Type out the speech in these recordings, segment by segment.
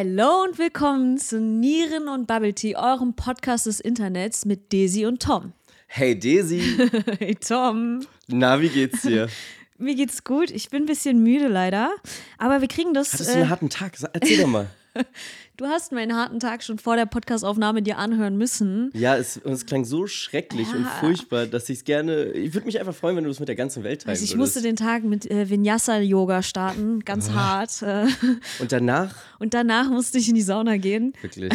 Hallo und willkommen zu Nieren und Bubble Tea, eurem Podcast des Internets mit Daisy und Tom. Hey Daisy, Hey Tom, na, wie geht's dir? mir geht's gut. Ich bin ein bisschen müde leider, aber wir kriegen das. Hattest du Äh, einen harten Tag? Erzähl doch mal. du hast meinen harten Tag schon vor der Podcastaufnahme dir anhören müssen. Ja, es, es klang so schrecklich und furchtbar, dass ich es gerne. Ich würde mich einfach freuen, wenn du es mit der ganzen Welt teilen Also ich würdest. musste den Tag mit äh, Vinyasa-Yoga starten, ganz hart. Äh, und danach, und danach musste ich in die Sauna gehen. wirklich,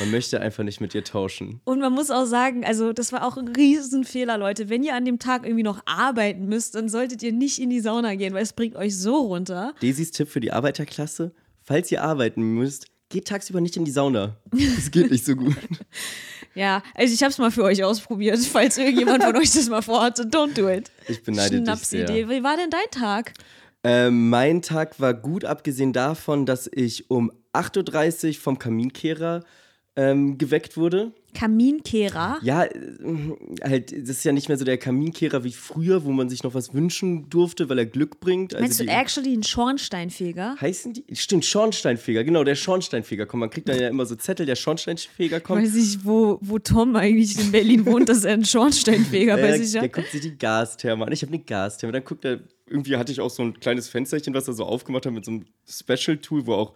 man möchte einfach nicht mit dir tauschen. Und man muss auch sagen, also das war auch ein Riesenfehler, Leute. Wenn ihr an dem Tag irgendwie noch arbeiten müsst, dann solltet ihr nicht in die Sauna gehen, weil es bringt euch so runter. Daisys Tipp für die Arbeiterklasse: Falls ihr arbeiten müsst, geht tagsüber nicht in die Sauna. Das geht nicht so gut. Ja, also ich habe es mal für euch ausprobiert. Falls irgendjemand von euch das mal vorhatte, don't do it. Ich beneide dich Schnapsidee. sehr. Wie war denn dein Tag? Ähm, mein Tag war gut, abgesehen davon, dass ich um 8.30 Uhr vom Kaminkehrer ähm, geweckt wurde. Kaminkehrer. Ja, äh, halt, das ist ja nicht mehr so der Kaminkehrer wie früher, wo man sich noch was wünschen durfte, weil er Glück bringt. Also Meinst du actually einen Schornsteinfeger? heißen die? Stimmt, Schornsteinfeger, genau, der Schornsteinfeger. Komm, man kriegt dann ja immer so Zettel, der Schornsteinfeger kommt. Weiß ich, wo, wo Tom eigentlich in Berlin wohnt, dass er einen Schornsteinfeger bei sich der hat. guckt sich die Gastherme an. Ich habe eine Gastherme. Dann guckt er, irgendwie hatte ich auch so ein kleines Fensterchen, was er so aufgemacht hat mit so einem Special-Tool, wo auch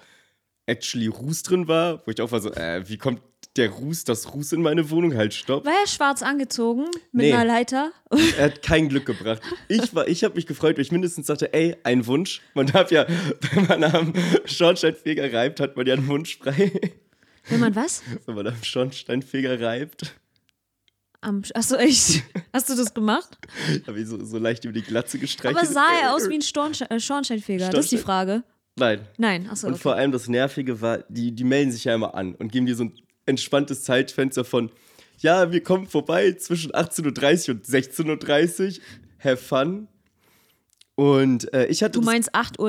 actually Ruß drin war. Wo ich auch war so, äh, wie kommt der Ruß, das Ruß in meine Wohnung? Halt, stopp. War er schwarz angezogen mit Nee. einer Leiter? Er hat kein Glück gebracht. Ich, war- ich habe mich gefreut, weil ich mindestens sagte, ey, ein Wunsch. Man darf ja, wenn man am Schornsteinfeger reibt, hat man ja einen Wunsch frei. Wenn man was? Wenn man am Schornsteinfeger reibt, Am, achso, echt? Hast du das gemacht? habe ich so, so leicht über die Glatze gestreichelt. Aber sah er aus wie ein Stornste äh, Schornsteinfeger? Das ist die Frage. Nein. Nein, achso. Und Okay. vor allem das Nervige war, die, die melden sich ja immer an und geben dir so ein entspanntes Zeitfenster von, ja, wir kommen vorbei zwischen 18.30 Uhr und 16.30 Uhr. Have fun. Und äh, ich hatte Du meinst 8.30 Uhr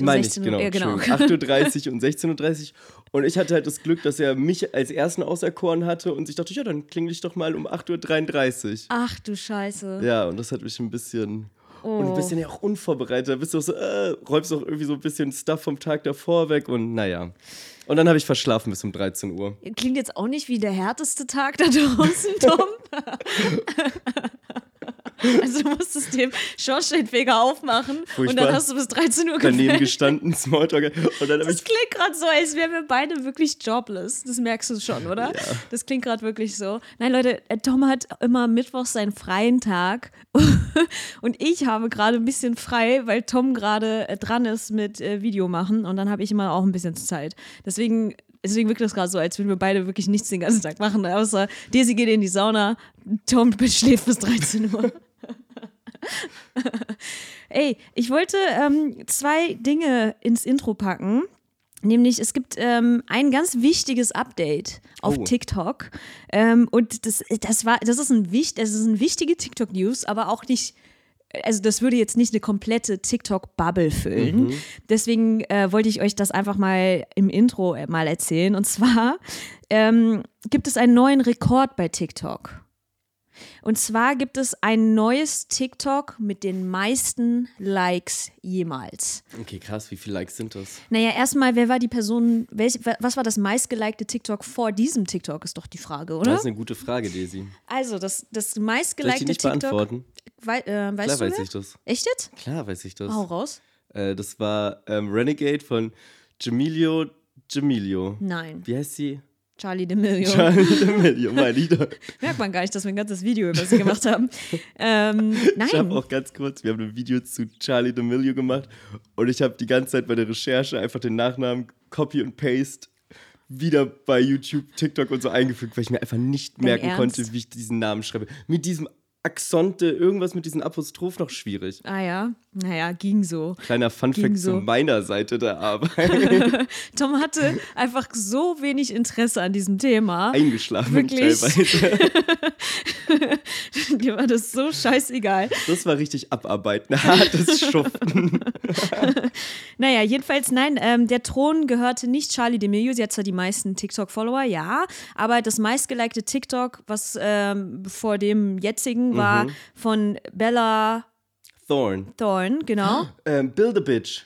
und Meine 16 ich, Uhr. genau. Ja, genau. Entschuldigung. 8.30 Uhr und 16.30 Uhr. Und ich hatte halt das Glück, dass er mich als Ersten auserkoren hatte und ich dachte, ja, dann klingel ich doch mal um 8.33 Uhr. Ach du Scheiße. Ja, und das hat mich ein bisschen. Und Oh. ein bisschen ja auch unvorbereitet. Da bist du auch so, äh, räumst auch irgendwie so ein bisschen Stuff vom Tag davor weg und naja. Und dann habe ich verschlafen bis um 13 Uhr. Klingt jetzt auch nicht wie der härteste Tag da draußen, Tom. also du musstest den Schornsteinfeger aufmachen und Furchtbar. dann hast du bis 13 Uhr Daneben gepennt. gestanden, Smalltalk. Und dann Das klingt gerade so, als wären wir beide wirklich jobless. Das merkst du schon, oder? Ja. Das klingt gerade wirklich so. Nein, Leute, äh, Tom hat immer mittwochs seinen freien Tag. Und ich habe gerade ein bisschen frei, weil Tom gerade äh, dran ist mit äh, Video machen. Und dann habe ich immer auch ein bisschen Zeit. Deswegen. Deswegen wirkt das gerade so, als würden wir beide wirklich nichts den ganzen Tag machen, außer Daisy geht in die Sauna, Tom schläft bis 13 Uhr. Ey, ich wollte ähm, zwei Dinge ins Intro packen. Nämlich, es gibt ähm, ein ganz wichtiges Update auf Oh. TikTok. Ähm, und das, das, war, das, ist ein, wicht, das ist eine wichtige TikTok-News, aber auch nicht, also das würde jetzt nicht eine komplette TikTok-Bubble füllen. Deswegen äh, wollte ich euch das einfach mal im Intro äh, mal erzählen. Und zwar ähm, gibt es einen neuen Rekord bei TikTok. Und zwar gibt es ein neues TikTok mit den meisten Likes jemals. Okay, krass, wie viele Likes sind das? Naja, erstmal, wer war die Person, welch, was war das meistgelikte TikTok vor diesem TikTok, ist doch die Frage, oder? Das ist eine gute Frage, Daisy. Also, das, das Soll ich meistgelikte die nicht TikTok. beantworten? Wei, äh, weißt Klar du weiß wer? ich das. Echt jetzt? Klar weiß ich das. Hau raus. Äh, das war ähm, Renegade von Jamilio Jamilio. Nein. Wie heißt sie? Charlie D'Amelio. Charlie D'Amelio, mein Lieder. Merkt man gar nicht, dass wir ein ganzes Video über sie gemacht haben. ähm, Ich habe nein. auch ganz kurz, wir haben ein Video zu Charlie D'Amelio gemacht und ich habe die ganze Zeit bei der Recherche einfach den Nachnamen Copy und Paste wieder bei YouTube, TikTok und so eingefügt, weil ich mir einfach nicht Dein merken Ernst? konnte, wie ich diesen Namen schreibe. Mit diesem Axonte, irgendwas mit diesem Apostroph noch schwierig. Ah ja, naja, ging so. Kleiner Funfact so. zu meiner Seite der Arbeit. Tom hatte einfach so wenig Interesse an diesem Thema. Eingeschlafen Wirklich? teilweise. Dir war das so scheißegal. Das war richtig abarbeiten, hartes Schuften. Naja, jedenfalls, nein, ähm, der Thron gehörte nicht Charlie D'Amelio. Sie hat zwar die meisten TikTok-Follower, ja, aber das meistgelikte TikTok, was ähm, vor dem jetzigen war, Mhm. von Bella Thorn. Thorne, genau. Ähm, Build a Bitch.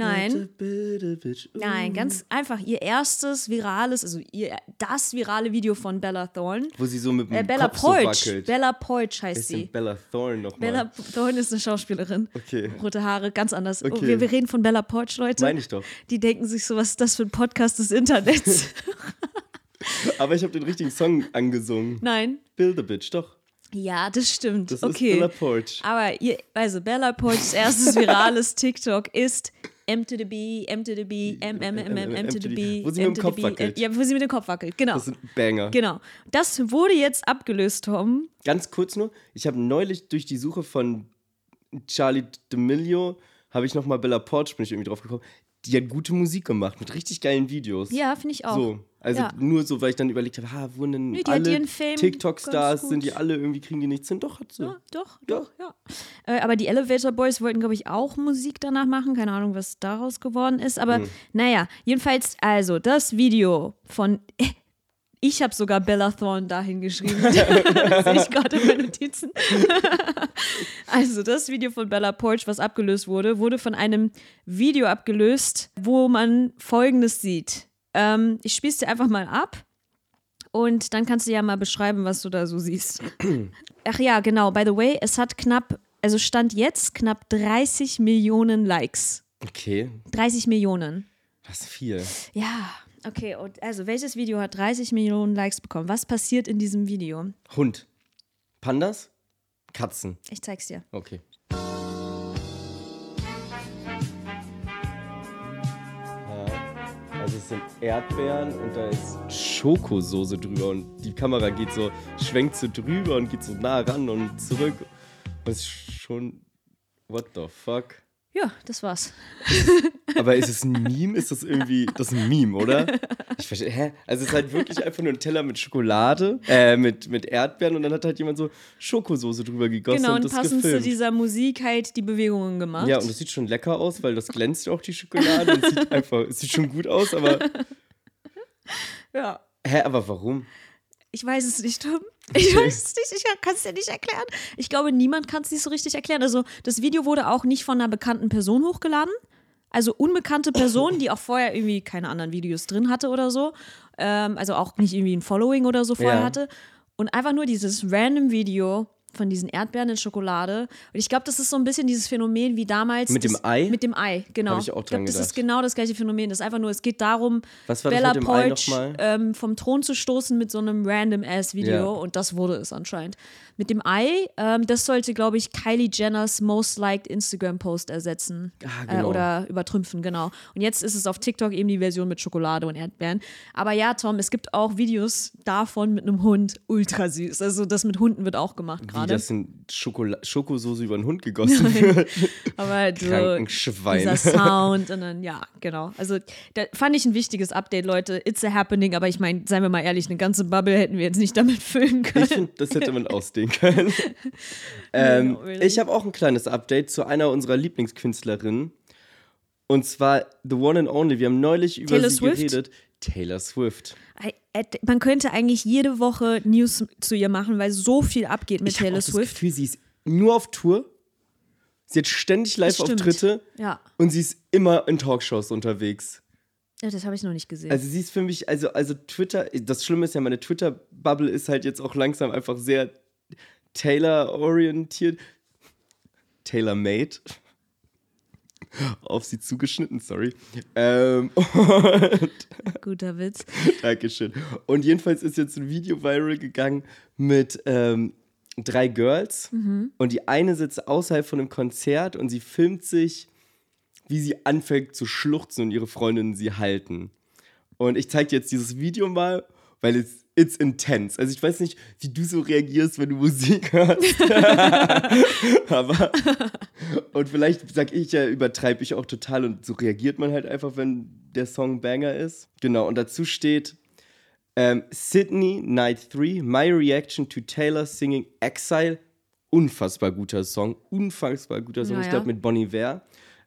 Nein. Bitte. Nein, ganz einfach. Ihr erstes virales, also ihr, das virale Video von Bella Thorne. Wo sie so mit dem Äh, Bella Kopf so Poarch. wackelt. Bella Poarch Wer heißt sie. Bella Thorne nochmal? Bella Thorne ist eine Schauspielerin. Okay. Rote Haare, ganz anders. Oh, Okay. wir, wir reden von Bella Poarch, Leute. Meine ich doch. Die denken sich so, was ist das für ein Podcast des Internets? Aber ich habe den richtigen Song angesungen. Nein. Bill the Bitch, doch. Ja, das stimmt. Das okay. ist Bella Poarch. Aber ihr, also Bella Poarchs erstes virales TikTok ist M to the B, M to the B, M, M, M, M, M to the B. Wo sie mit M dem to Kopf the B, wackelt. Ja, wo sie mit dem Kopf wackelt, genau. Das sind Banger. Genau. Das wurde jetzt abgelöst, Tom. Ganz kurz nur, ich habe neulich durch die Suche von Charlie D'Amelio, habe ich nochmal Bella Porch, bin ich irgendwie drauf gekommen. Die hat gute Musik gemacht, mit richtig geilen Videos. Ja, finde ich auch. So, also Ja. nur so, weil ich dann überlegt habe, ha, wurden denn Nee, alle TikTok-Stars, sind die alle irgendwie, kriegen die nichts hin? Doch, hat sie. Ja, doch, doch, ja. Äh, aber die Elevator Boys wollten, glaube ich, auch Musik danach machen. Keine Ahnung, was daraus geworden ist. Aber naja, jedenfalls, also das Video von. Ich habe sogar Bella Thorne dahin geschrieben. das sehe ich gerade in meinen Notizen. also, das Video von Bella Porch, was abgelöst wurde, wurde von einem Video abgelöst, wo man folgendes sieht. Ähm, ich spiele es dir einfach mal ab. Und dann kannst du ja mal beschreiben, was du da so siehst. Ach ja, genau. By the way, es hat knapp, also stand jetzt knapp 30 Millionen Likes. Okay, 30 Millionen. das ist viel. Ja, okay. Und also, welches Video hat 30 Millionen Likes bekommen? Was passiert in diesem Video? Hund. Pandas? Katzen. Ich zeig's dir. Okay. Sind Erdbeeren und da ist Schokosoße drüber und die Kamera geht so, schwenkt so drüber und geht so nah ran und zurück. Das ist schon, what the fuck? Ja, das war's. Aber ist es ein Meme? Ist das irgendwie, das ist ein Meme, oder? Ich verstehe, hä? Also es ist halt wirklich einfach nur ein Teller mit Schokolade, äh, mit, mit Erdbeeren und dann hat halt jemand so Schokosoße drüber gegossen Genau, und und das passend zu gefilmt. dieser Musik halt die Bewegungen gemacht. Ja, und das sieht schon lecker aus, weil das glänzt auch die Schokolade. und es sieht einfach, es sieht schon gut aus, aber. ja. Hä, aber warum? Ich weiß es nicht, Tom. Ich weiß es nicht, ich kann es dir nicht erklären. Ich glaube, niemand kann es sich so richtig erklären. Also, das Video wurde auch nicht von einer bekannten Person hochgeladen. Also unbekannte Person, die auch vorher irgendwie keine anderen Videos drin hatte oder so. Ähm, also auch nicht irgendwie ein Following oder so vorher Ja. hatte. Und einfach nur dieses random Video von diesen Erdbeeren in Schokolade. Und ich glaube, das ist so ein bisschen dieses Phänomen wie damals. Mit dem das, Ei? Mit dem Ei, genau. Hab ich auch dran glaub, das ist genau das gleiche Phänomen. Das ist einfach nur, es geht darum, Bella dem nochmal? ähm, vom Thron zu stoßen mit so einem random-ass-Video. Ja. Und das wurde es anscheinend. Mit dem Ei, ähm, das sollte, glaube ich, Kylie Jenners Most Liked Instagram-Post ersetzen. Ah, äh, genau. oder übertrümpfen, genau. Und jetzt ist es auf TikTok eben die Version mit Schokolade und Erdbeeren. Aber ja, Tom, es gibt auch Videos davon mit einem Hund. Ultra süß. Also das mit Hunden wird auch gemacht Wie gerade. das in Schokola Schokosoße über den Hund gegossen wird. Aber so Krankenschwein. dieser Sound und dann, ja, genau. Also da fand ich ein wichtiges Update, Leute. It's a happening, aber ich meine, seien wir mal ehrlich, eine ganze Bubble hätten wir jetzt nicht damit füllen können. Ich finde, das hätte man ausdehnen können. ähm, No, really. Ich habe auch ein kleines Update zu einer unserer Lieblingskünstlerinnen. Und zwar The One and Only. Wir haben neulich über Taylor sie Swift? geredet. Taylor Swift. I- Man könnte eigentlich jede Woche News zu ihr machen, weil so viel abgeht mit Ich habe Taylor auch das Swift. Gefühl, sie ist nur auf Tour. Sie hat ständig Das. Live-Auftritte Ja. und sie ist immer in Talkshows unterwegs. ja, das habe ich noch nicht gesehen. Also sie ist für mich, also, also Twitter, das Schlimme ist ja, meine Twitter-Bubble ist halt jetzt auch langsam einfach sehr Taylor-orientiert. Tailor-made. Auf sie zugeschnitten, sorry. Ähm, Guter Witz. Dankeschön. Und jedenfalls ist jetzt ein Video viral gegangen mit ähm, drei Girls. Und die eine sitzt außerhalb von einem Konzert und sie filmt sich, wie sie anfängt zu schluchzen und ihre Freundinnen sie halten. Und ich zeige dir jetzt dieses Video mal, weil es it's intense. Also ich weiß nicht, wie du so reagierst, wenn du Musik hörst. Aber und vielleicht sag ich ja, übertreibe ich auch total und so reagiert man halt einfach, wenn der Song Banger ist. Genau, und dazu steht ähm, Sydney Night 3, My Reaction to Taylor Singing Exile. Unfassbar guter Song, unfassbar guter Song. Ja, ich glaube mit Bon Iver.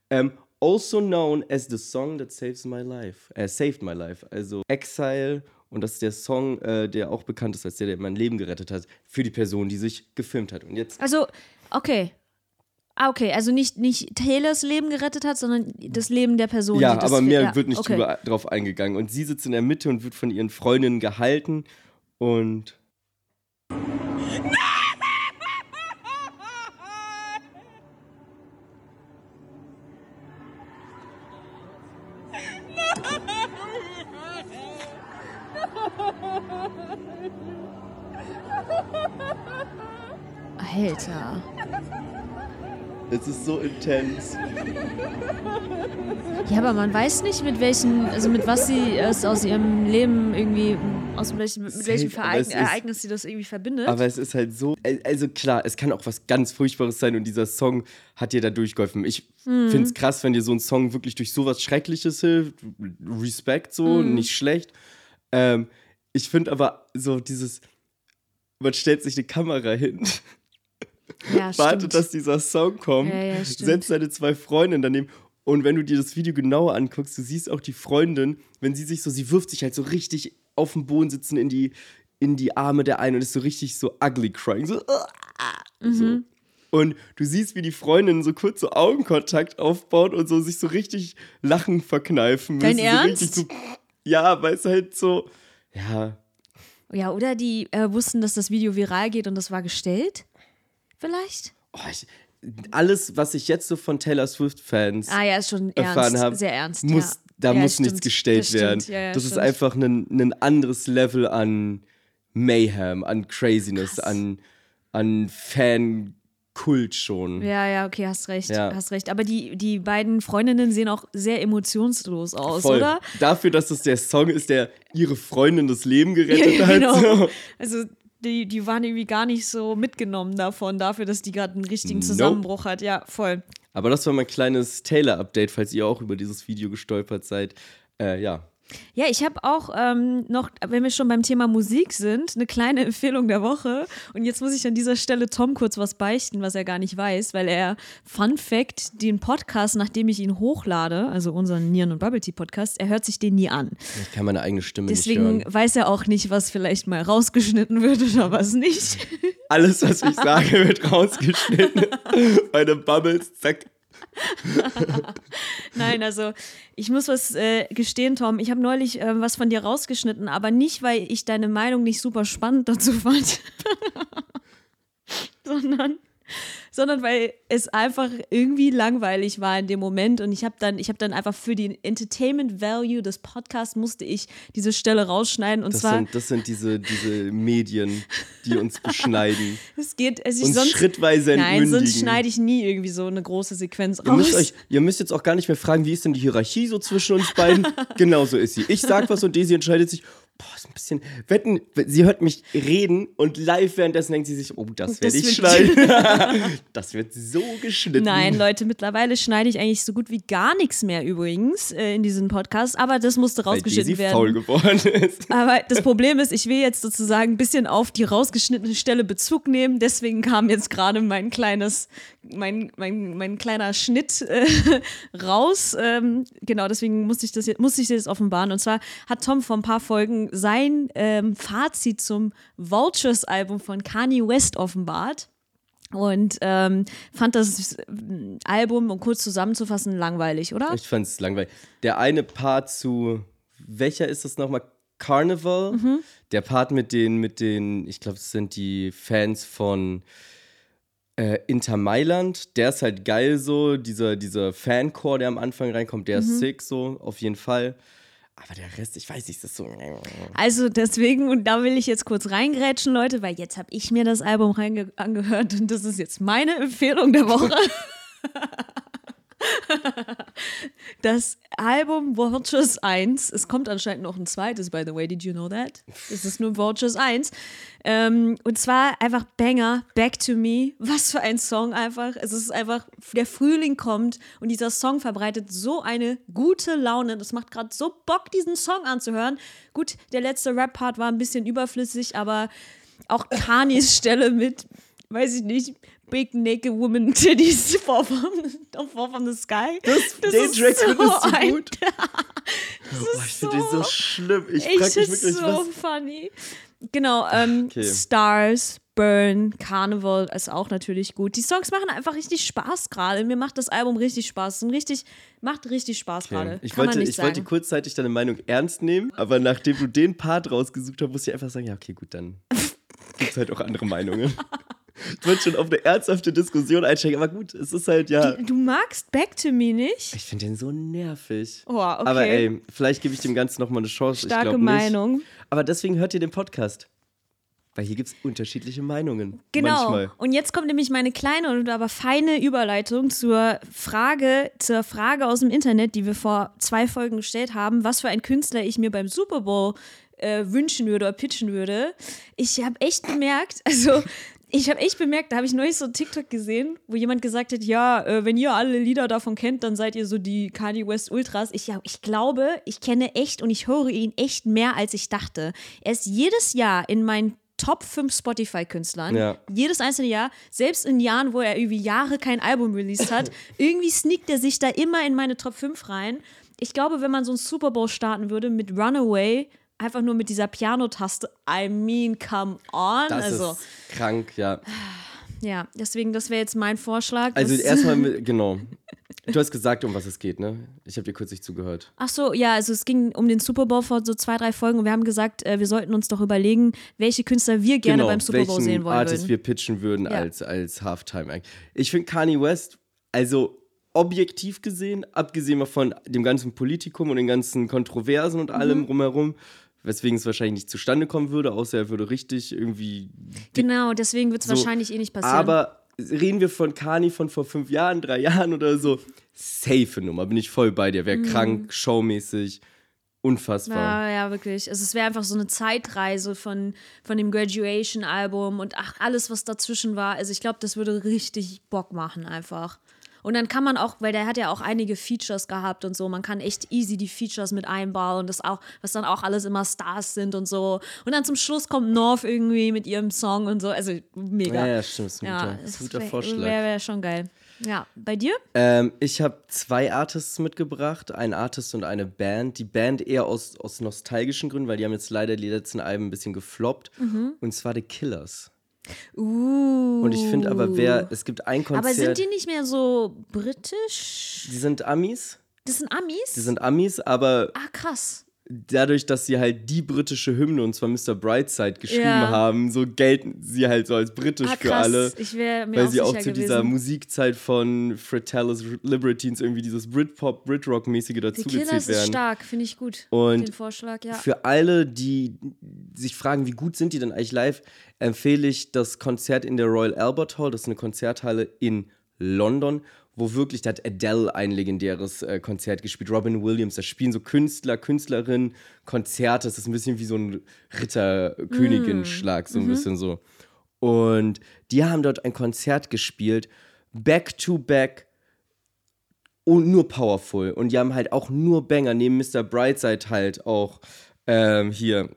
Ähm, also known as the song that saves my life. Äh, saved my life. Also Exile. Und das ist der Song, äh, der auch bekannt ist als der, der mein Leben gerettet hat, für die Person, die sich gefilmt hat. Und jetzt Also, okay. Ah, okay, also nicht, nicht Taylors Leben gerettet hat, sondern das Leben der Person. Ja, die das aber mehr ja, wird nicht okay. drüber, drauf eingegangen. Und sie sitzt in der Mitte und wird von ihren Freundinnen gehalten und. Alter. Ist so intens. Ja, aber man weiß nicht, mit welchen, also mit was sie es aus ihrem Leben irgendwie, aus welchen, mit welchem Vereign Ereignis sie das irgendwie verbindet. Aber es ist halt so, also klar, es kann auch was ganz Furchtbares sein und dieser Song hat dir da durchgeholfen. Ich Hm. finde es krass, wenn dir so ein Song wirklich durch sowas Schreckliches hilft. Respekt so, Hm. nicht schlecht. Ähm, ich finde aber so dieses, man stellt sich eine Kamera hin, ja, wartet, dass dieser Song kommt, Ja, ja, setzt seine zwei Freundinnen daneben. Und wenn du dir das Video genauer anguckst, du siehst auch die Freundin, wenn sie sich so, sie wirft sich halt so richtig auf dem Boden sitzen in die, in die Arme der einen und ist so richtig so ugly crying. So, Mhm. so. Und du siehst, wie die Freundinnen so kurz so Augenkontakt aufbauen und so sich so richtig Lachen verkneifen müssen. Dein so Ernst? so, ja, weil es halt so, ja, Ja, oder die äh, wussten, dass das Video viral geht und das war gestellt? Vielleicht? oh, ich, alles, was ich jetzt so von Taylor Swift-Fans Ah ja, erfahren habe, sehr ernst. muss, ja. da ja, muss stimmt, nichts gestellt das stimmt, werden. Ja, ja, das ist stimmt. einfach ein, ein anderes Level an Mayhem, an Craziness, Krass. an, an Fankult schon. Ja, ja, okay, hast recht, Ja. hast recht. Aber die, die beiden Freundinnen sehen auch sehr emotionslos aus, Voll. oder? Dafür, dass das der Song ist, der ihre Freundin das Leben gerettet Ja, hat. genau. So. Also die, die waren irgendwie gar nicht so mitgenommen davon, dafür, dass die gerade einen richtigen Nope. Zusammenbruch hat. Ja, voll. Aber das war mein kleines Taylor-Update, falls ihr auch über dieses Video gestolpert seid. Äh, ja. Ja, ich habe auch ähm, noch, wenn wir schon beim Thema Musik sind, eine kleine Empfehlung der Woche. Und jetzt muss ich an dieser Stelle Tom kurz was beichten, was er gar nicht weiß, weil er, Fun Fact, den Podcast, nachdem ich ihn hochlade, also unseren Nieren- und Bubble Tea Podcast, er hört sich den nie an. Ich kann meine eigene Stimme Deswegen nicht hören. weiß er auch nicht, was vielleicht mal rausgeschnitten wird oder was nicht. Alles, was ich sage, wird rausgeschnitten. Meine Bubbles, zack. Nein, also ich muss was äh, gestehen, Tom. Ich habe neulich äh, was von dir rausgeschnitten, aber nicht, weil ich deine Meinung nicht super spannend dazu fand, sondern, sondern weil es einfach irgendwie langweilig war in dem Moment und ich habe dann, ich habe dann einfach für den Entertainment Value des Podcasts musste ich diese Stelle rausschneiden und Das zwar sind, das sind diese, diese Medien, die uns beschneiden. es geht, also ich sonst schrittweise nein, entmündigen. sonst schneide ich nie irgendwie so eine große Sequenz raus. Ihr müsst, euch, ihr müsst jetzt auch gar nicht mehr fragen, wie ist denn die Hierarchie so zwischen uns beiden? Genauso ist sie. Ich sag was und Daisy entscheidet sich, boah, ist ein bisschen. Wetten, sie hört mich reden und live währenddessen denkt sie sich, oh, das werde ich schneiden. das wird so geschnitten. Nein, Leute, mittlerweile schneide ich eigentlich so gut wie gar nichts mehr übrigens äh, in diesem Podcast, aber das musste Weil rausgeschnitten faul werden. geworden ist. Aber das Problem ist, ich will jetzt sozusagen ein bisschen auf die rausgeschnittene Stelle Bezug nehmen, deswegen kam jetzt gerade mein kleines, mein, mein, mein kleiner Schnitt äh, raus. Ähm, genau, deswegen musste ich das jetzt, musste ich das jetzt offenbaren. Und zwar hat Tom vor ein paar Folgen sein ähm, Fazit zum Vultures-Album von Kanye West offenbart und ähm, fand das äh, Album, um kurz zusammenzufassen, langweilig, oder? Ich fand es langweilig. Der eine Part zu, welcher ist das nochmal? Carnival. Mhm. Der Part mit den, mit den, ich glaube, es sind die Fans von äh, Inter Mailand. Der ist halt geil so. Dieser, dieser Fancore, der am Anfang reinkommt, der Mhm. ist sick so, auf jeden Fall. Aber der Rest, ich weiß nicht, das ist so. Also deswegen, und da will ich jetzt kurz reingrätschen, Leute, weil jetzt habe ich mir das Album angehört und das ist jetzt meine Empfehlung der Woche. Das Album Vultures 1, es kommt anscheinend noch ein zweites, by the way, did you know that? Es ist nur Vultures 1. Ähm, und zwar einfach Banger, Back to Me. Was für ein Song einfach. Es ist einfach, der Frühling kommt und dieser Song verbreitet so eine gute Laune. Das macht gerade so Bock, diesen Song anzuhören. Gut, der letzte Rap-Part war ein bisschen überflüssig, aber auch Kanyes Stelle mit, weiß ich nicht, big naked woman titties fall from, fall from the sky. Das, Das den ist Track so findest du ein- gut? oh, ich finde den so so- schlimm. Ich Ich frage mich ist wirklich, so was. funny. Genau, ähm, Okay. Stars, Burn, Carnival ist auch natürlich gut. Die Songs machen einfach richtig Spaß gerade. Mir macht das Album richtig Spaß. Und richtig, macht richtig Spaß gerade. Ich, wollte, ich sagen. wollte kurzzeitig deine Meinung ernst nehmen, aber nachdem du den Part rausgesucht hast, musste ich einfach sagen: Ja, okay, gut, dann gibt es halt auch andere Meinungen. Ich wollte schon auf eine ernsthafte Diskussion einsteigen, aber gut, es ist halt ja. Du magst Back to Me nicht? Ich finde den so nervig. Oh, okay. Aber ey, vielleicht gebe ich dem Ganzen nochmal eine Chance. ich Starke nicht. Meinung. Aber deswegen hört ihr den Podcast. Weil hier gibt es unterschiedliche Meinungen. Genau. Manchmal. Und jetzt kommt nämlich meine kleine und aber feine Überleitung zur Frage, zur Frage aus dem Internet, die wir vor zwei Folgen gestellt haben, was für ein Künstler ich mir beim Super Bowl äh, wünschen würde oder pitchen würde. Ich habe echt bemerkt, also ich habe echt bemerkt, da habe ich neulich so einen TikTok gesehen, wo jemand gesagt hat, ja, äh, wenn ihr alle Lieder davon kennt, dann seid ihr so die Kanye West Ultras. Ich, ja, ich glaube, ich kenne echt und ich höre ihn echt mehr, als ich dachte. Er ist jedes Jahr in meinen Top 5 Spotify-Künstlern. Ja. Jedes einzelne Jahr, selbst in Jahren, wo er irgendwie Jahre kein Album released hat, irgendwie sneakt er sich da immer in meine Top 5 rein. Ich glaube, wenn man so einen Super Bowl starten würde mit Runaway, einfach nur mit dieser Pianotaste, I mean, come on. Das also, ist krank, ja. ja, deswegen, das wäre jetzt mein Vorschlag. Also erstmal, genau. Du hast gesagt, um was es geht, ne? Ich habe dir kurz nicht zugehört. Ach so, ja, also es ging um den Super Bowl vor so zwei, drei Folgen und wir haben gesagt, äh, wir sollten uns doch überlegen, welche Künstler wir gerne genau, beim Super Bowl sehen wollen Artist würden. wir pitchen würden Ja. als, als Halftime Act. Ich finde Kanye West, also objektiv gesehen, abgesehen mal von dem ganzen Politikum und den ganzen Kontroversen und allem Mhm. rumherum, weswegen es wahrscheinlich nicht zustande kommen würde, außer er würde richtig irgendwie Genau, deswegen wird es So, wahrscheinlich eh nicht passieren. Aber reden wir von Kani von vor fünf Jahren, drei Jahren oder so, safe Nummer, bin ich voll bei dir. Wäre krank, showmäßig, unfassbar. Ja, ja, wirklich. Also es wäre einfach so eine Zeitreise von, von dem Graduation-Album und ach, alles, was dazwischen war. Also ich glaube, das würde richtig Bock machen einfach. Und dann kann man auch, weil der hat ja auch einige Features gehabt und so, man kann echt easy die Features mit einbauen und das auch, was dann auch alles immer Stars sind und so. Und dann zum Schluss kommt North irgendwie mit ihrem Song und so. Also mega. Ja, ja, stimmt, ist ein guter, das ist ein guter wär- Vorschlag. Wäre wär schon geil. Ja, bei dir? Ähm, ich habe zwei Artists mitgebracht, ein Artist und eine Band. Die Band eher aus, aus nostalgischen Gründen, weil die haben jetzt leider die letzten Alben ein bisschen gefloppt. Mhm. Und zwar The Killers. Uh. Und ich finde aber, wer, es gibt ein Konzert. Aber sind die nicht mehr so britisch? die sind Amis. Das sind Amis? Die sind Amis, aber ah, krass. Dadurch, dass sie halt die britische Hymne, und zwar Mr. Brightside, geschrieben Ja. haben, so gelten sie halt so als britisch Ah, für alle. Ich wäre mir Weil auch sie auch zu gewesen. dieser Musikzeit von Fratellis Libertines irgendwie dieses Britpop, Britrock-mäßige dazugezählt Killers ist werden. stark, finde ich gut. Und Den Vorschlag, ja. Für alle, die sich fragen, wie gut sind die denn eigentlich live, empfehle ich das Konzert in der Royal Albert Hall. Das ist eine Konzerthalle in London, wo wirklich, da hat Adele ein legendäres äh, Konzert gespielt, Robin Williams. Da spielen so Künstler, Künstlerinnen Konzerte. Das ist ein bisschen wie so ein Ritter-Königin-Schlag, so ein bisschen so. Und die haben dort ein Konzert gespielt, back to back und nur powerful. Und die haben halt auch nur Banger, neben Mr. Brightside halt auch ähm, hier.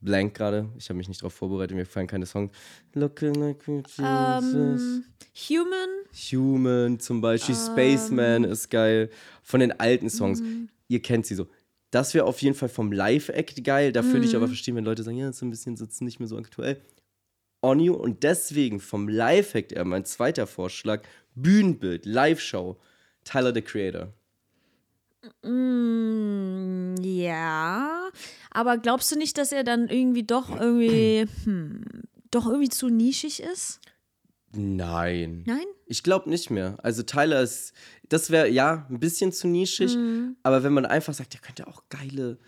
Blank gerade. Ich habe mich nicht darauf vorbereitet, mir fallen keine Songs. Looking like Jesus. Ähm, Human? Human zum Beispiel. Spaceman ist geil. Von den alten Songs. Ihr kennt sie so. Das wäre auf jeden Fall vom Live-Act geil. Da würde ich aber verstehen, wenn Leute sagen, ja, das ist ein bisschen ist nicht mehr so aktuell. On You. Und deswegen vom Live-Act eher mein zweiter Vorschlag: Bühnenbild, Live-Show. Tyler the Creator. Mm, ja. Aber glaubst du nicht, dass er dann irgendwie doch irgendwie, hm, doch irgendwie zu nischig ist? Nein. Nein? Ich glaube nicht mehr. Also Tyler ist, das wäre ja ein bisschen zu nischig, Mhm. aber wenn man einfach sagt, der könnte auch geile,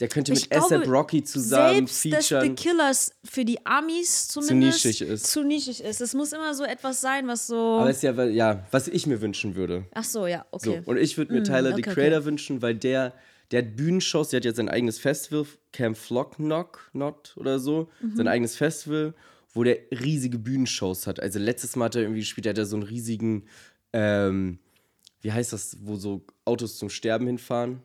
der könnte mit ASAP Rocky zusammen Selbst, dass The featuren. Killers für die Amis zumindest nischig ist. Zu nischig ist. Es muss immer so etwas sein, was so. Aber es ist ja, ja, was ich mir wünschen würde. Ach so, ja, So. okay. Und ich würde mir Tyler the okay, Creator wünschen, weil der, der hat Bühnenshows, der hat jetzt sein eigenes Festival, Camp Flock Knock, Not oder so, Mhm. sein eigenes Festival, wo der riesige Bühnenshows hat. Also letztes Mal hat er irgendwie gespielt, der hat er so einen riesigen, ähm, wie heißt das, wo so Autos zum Sterben hinfahren?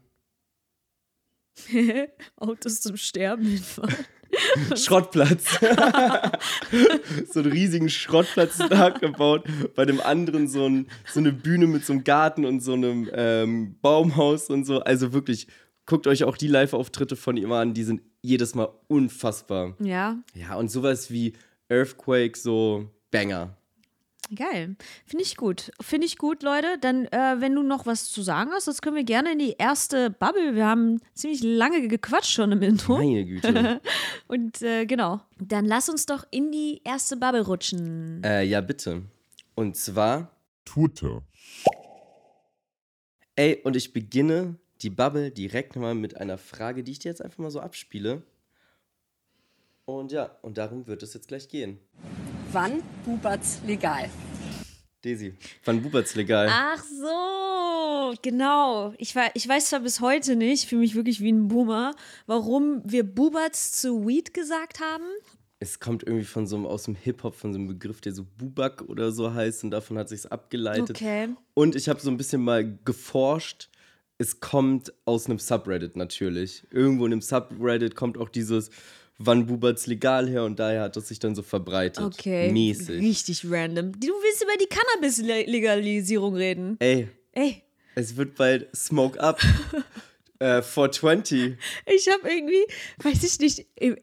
Autos zum Sterben hinfahren. Schrottplatz. so einen riesigen Schrottplatz nachgebaut. Bei dem anderen so, ein, so eine Bühne mit so einem Garten und so einem ähm, Baumhaus und so. Also wirklich, guckt euch auch die Live-Auftritte von ihm an. Die sind jedes Mal unfassbar. Ja. Ja, und sowas wie Earthquake, so Banger. Geil. Finde ich gut. Finde ich gut, Leute. Dann, äh, wenn du noch was zu sagen hast, das können wir gerne in die erste Bubble. Wir haben ziemlich lange gequatscht schon im Intro. Meine Güte. Und äh, genau. Dann lass uns doch in die erste Bubble rutschen. äh, ja, bitte. Und zwar, Twitter. ey, und ich beginne die Bubble direkt mal mit einer Frage, die ich dir jetzt einfach mal so abspiele. Und ja, und darum wird es jetzt gleich gehen. Wann bubert's legal? Daisy, wann bubert's legal? Ach so, genau. Ich, war, ich weiß zwar bis heute nicht, fühle mich wirklich wie ein Boomer, warum wir Buberts zu Weed gesagt haben. Es kommt irgendwie von so einem, aus dem Hip-Hop, von so einem Begriff, der so Bubak oder so heißt und davon hat sich's abgeleitet. Okay. Und ich habe so ein bisschen mal geforscht. Es kommt aus einem Subreddit natürlich. Irgendwo in einem Subreddit kommt auch dieses Wann bubert's legal her und daher hat es sich dann so verbreitet. Okay. Mäßig. Richtig random. Du willst über die Cannabis-Legalisierung reden. Ey, Ey, es wird bald Smoke Up. äh, 420. ich habe irgendwie, weiß ich nicht, äh,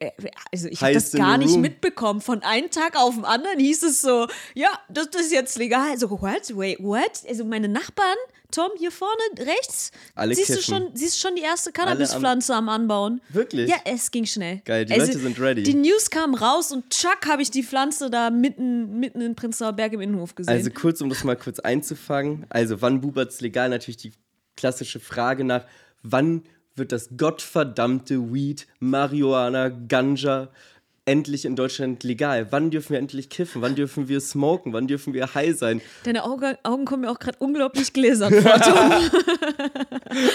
also ich habe das gar nicht room. mitbekommen. Von einem Tag auf den anderen hieß es so, ja, das, das ist jetzt legal. So, what? Wait, what? Also meine Nachbarn, Tom, hier vorne rechts, Alle siehst du schon, siehst du schon die erste am- Cannabispflanze am, Anbauen. Wirklich? Ja, es ging schnell. Geil, die Also, Leute sind ready. Die News kam raus und tschack habe ich die Pflanze da mitten, mitten in Prenzlauer Berg im Innenhof gesehen. Also kurz, um das mal kurz einzufangen. Also wann bubert's legal? Natürlich die klassische Frage nach, wann wird das gottverdammte Weed, Marihuana, Ganja endlich in Deutschland legal? Wann dürfen wir endlich kiffen? Wann dürfen wir smoken? Wann dürfen wir high sein? Deine Augen, Augen kommen mir auch gerade unglaublich gläsern vor, Tom.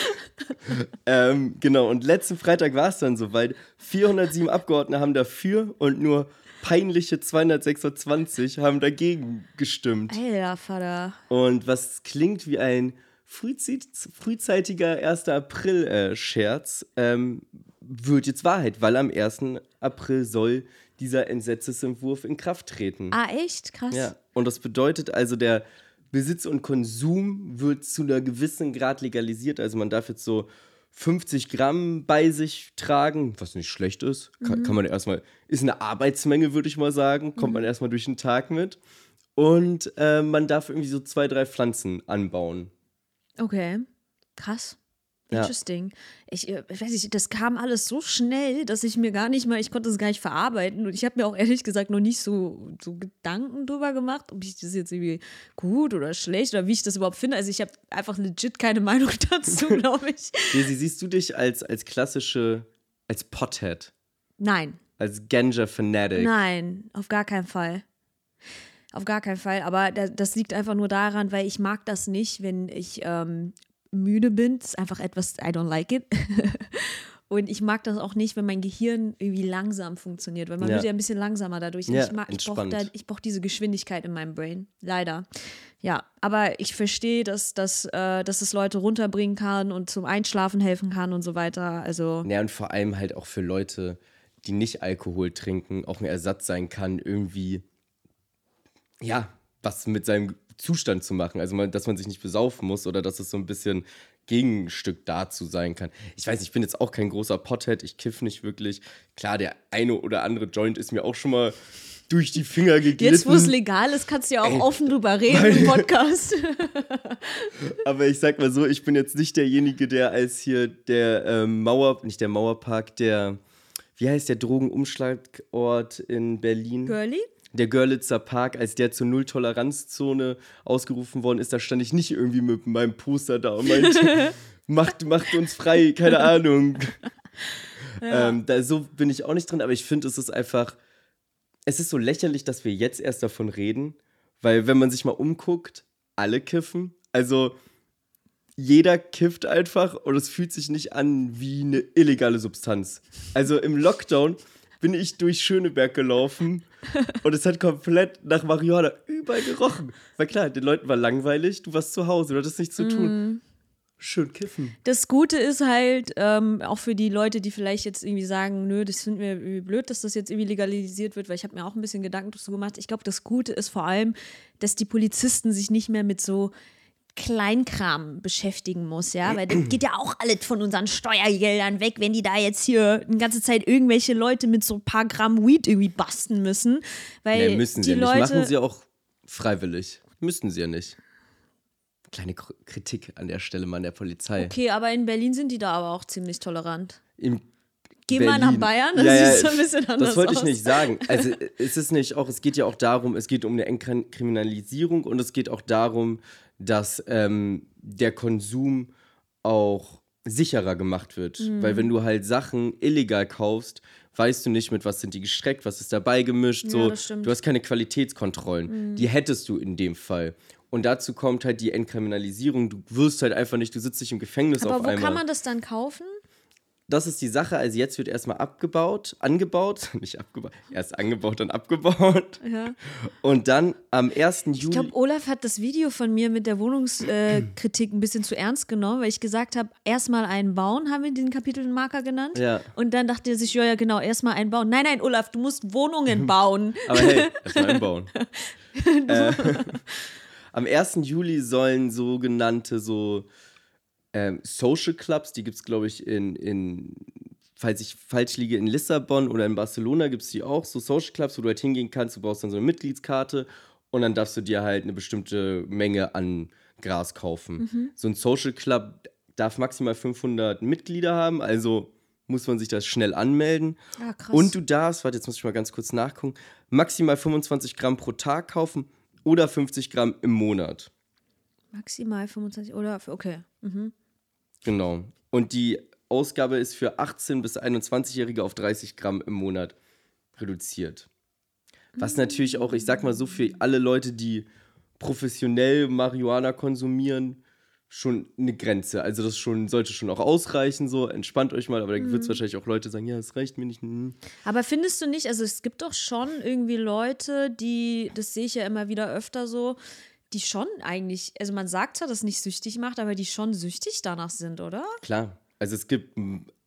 Ähm, genau, und letzten Freitag war es dann soweit. 407 Abgeordnete haben dafür und nur peinliche 226 haben dagegen gestimmt. Alter, Vater. Und was klingt wie ein frühzeit, frühzeitiger 1. April-Scherz, ähm, wird jetzt Wahrheit, weil am 1. April soll dieser Entsetzesentwurf in Kraft treten. Ah, echt? Krass. Ja, und das bedeutet also, der Besitz und Konsum wird zu einer gewissen Grad legalisiert. Also man darf jetzt so 50 Gramm bei sich tragen, was nicht schlecht ist. Kann, kann man erstmal, ist eine Arbeitsmenge, würde ich mal sagen. Kommt man erstmal durch den Tag mit. Und äh, man darf irgendwie so zwei, drei Pflanzen anbauen. Okay. Krass. Ja. Interesting. Ich, äh, ich weiß nicht, das kam alles so schnell, dass ich mir gar nicht mal, ich konnte es gar nicht verarbeiten. Und ich habe mir auch ehrlich gesagt noch nicht so, so Gedanken drüber gemacht, ob ich das jetzt irgendwie gut oder schlecht oder wie ich das überhaupt finde. Also ich habe einfach legit keine Meinung dazu, glaube ich. Daisy, siehst du dich als, als klassische, als Pothead, Nein. als Ganja-Fanatic? Nein, auf gar keinen Fall. Auf gar keinen Fall. Aber da, das liegt einfach nur daran, weil ich mag das nicht, wenn ich ähm, müde bin. Das ist einfach etwas, I don't like it. Und ich mag das auch nicht, wenn mein Gehirn irgendwie langsam funktioniert, weil man Ja. wird ja ein bisschen langsamer dadurch. Ja, ich mag, ich brauche brauch diese Geschwindigkeit in meinem Brain. Leider. Ja, aber ich verstehe, dass, dass, äh, dass es Leute runterbringen kann und zum Einschlafen helfen kann und so weiter. Also, Ja, und vor allem halt auch für Leute, die nicht Alkohol trinken, auch ein Ersatz sein kann, irgendwie, ja, was mit seinem Zustand zu machen. Also, man, dass man sich nicht besaufen muss oder dass es so ein bisschen Gegenstück dazu sein kann. Ich weiß, ich bin jetzt auch kein großer Pothead, ich kiff nicht wirklich. Klar, der eine oder andere Joint ist mir auch schon mal durch die Finger geglitten. jetzt, wo es legal ist, kannst du ja auch offen drüber reden im Podcast. Aber ich sag mal so, ich bin jetzt nicht derjenige, der als hier der ähm, Mauer, nicht der Mauerpark, der, wie heißt der Drogenumschlagort in Berlin? Girlie? Der Görlitzer Park, als der zur Null-Toleranz-Zone ausgerufen worden ist, da stand ich nicht irgendwie mit meinem Poster da und meinte, macht, macht uns frei, keine Ahnung. Ähm, da, so bin ich auch nicht drin, aber ich finde, es ist einfach, es ist so lächerlich, dass wir jetzt erst davon reden, weil wenn man sich mal umguckt, alle kiffen. Also jeder kifft einfach und es fühlt sich nicht an wie eine illegale Substanz. Also im Lockdown bin ich durch Schöneberg gelaufen und es hat komplett nach Marihuana überall gerochen. Weil klar, den Leuten war langweilig, du warst zu Hause, du hattest nichts zu tun. Schön kiffen. Das Gute ist halt, ähm, auch für die Leute, die vielleicht jetzt irgendwie sagen, nö, das finden wir irgendwie blöd, dass das jetzt irgendwie legalisiert wird, weil ich habe mir auch ein bisschen Gedanken dazu gemacht. Ich glaube, das Gute ist vor allem, dass die Polizisten sich nicht mehr mit so Kleinkram beschäftigen muss, ja, weil das geht ja auch alles von unseren Steuergeldern weg, wenn die da jetzt hier eine ganze Zeit irgendwelche Leute mit so ein paar Gramm Weed irgendwie basten müssen, weil Nee, müssen die sie ja nicht. Leute Machen sie auch freiwillig. Müssten sie ja nicht. Kleine K- Kritik an der Stelle mal an der Polizei. Okay, aber in Berlin sind die da aber auch ziemlich tolerant. In Geh mal nach Berlin. Bayern, das ja, ja, so ein bisschen anders Das wollte ich aus. nicht sagen. Also es ist nicht auch, es geht ja auch darum, es geht um eine Entkriminalisierung und es geht auch darum, dass ähm, der Konsum auch sicherer gemacht wird. Mhm. Weil wenn du halt Sachen illegal kaufst, weißt du nicht, mit was sind die gestreckt, was ist dabei gemischt. So. Mhm. du hast keine Qualitätskontrollen. Die hättest du in dem Fall. Und dazu kommt halt die Entkriminalisierung. Du wirst halt einfach nicht, du sitzt nicht im Gefängnis Aber auf wo einmal. kann man das dann kaufen? Das ist die Sache. Also jetzt wird erstmal abgebaut, angebaut, nicht abgebaut, erst angebaut, dann abgebaut. Ja. Und dann am 1. Ich Juli. glaube, Olaf hat das Video von mir mit der Wohnungskritik ein bisschen zu ernst genommen, weil ich gesagt habe, erstmal einen bauen, haben wir den Kapitelmarker genannt. Ja. Und dann dachte er sich, ja, ja, genau, erstmal einen bauen. Nein, nein, Olaf, du musst Wohnungen bauen. Aber hey, erstmal einbauen. äh, am 1. Juli sollen sogenannte so ähm, Social Clubs, die gibt es, glaube ich, in, in, falls ich falsch liege, in Lissabon oder in Barcelona gibt es die auch, so Social Clubs, wo du halt hingehen kannst, du brauchst dann so eine Mitgliedskarte und dann darfst du dir halt eine bestimmte Menge an Gras kaufen. So ein Social Club darf maximal 500 Mitglieder haben, also muss man sich das schnell anmelden. Ah, krass. Und du darfst, warte, jetzt muss ich mal ganz kurz nachgucken, maximal 25 Gramm pro Tag kaufen oder 50 Gramm im Monat. Maximal 25 oder, okay. Mhm. Genau. Und die Ausgabe ist für 18- bis 21-Jährige auf 30 Gramm im Monat reduziert. Was natürlich auch, ich sag mal so, für alle Leute, die professionell Marihuana konsumieren, schon eine Grenze. Also das schon, sollte schon auch ausreichen, so entspannt euch mal, aber da wird es wahrscheinlich auch Leute sagen, ja, das reicht mir nicht. hm. Aber findest du nicht, also es gibt doch schon irgendwie Leute, die, das sehe ich ja immer wieder öfter so, die schon eigentlich, also man sagt zwar, dass es nicht süchtig macht, aber die schon süchtig danach sind, oder? Klar. Also es gibt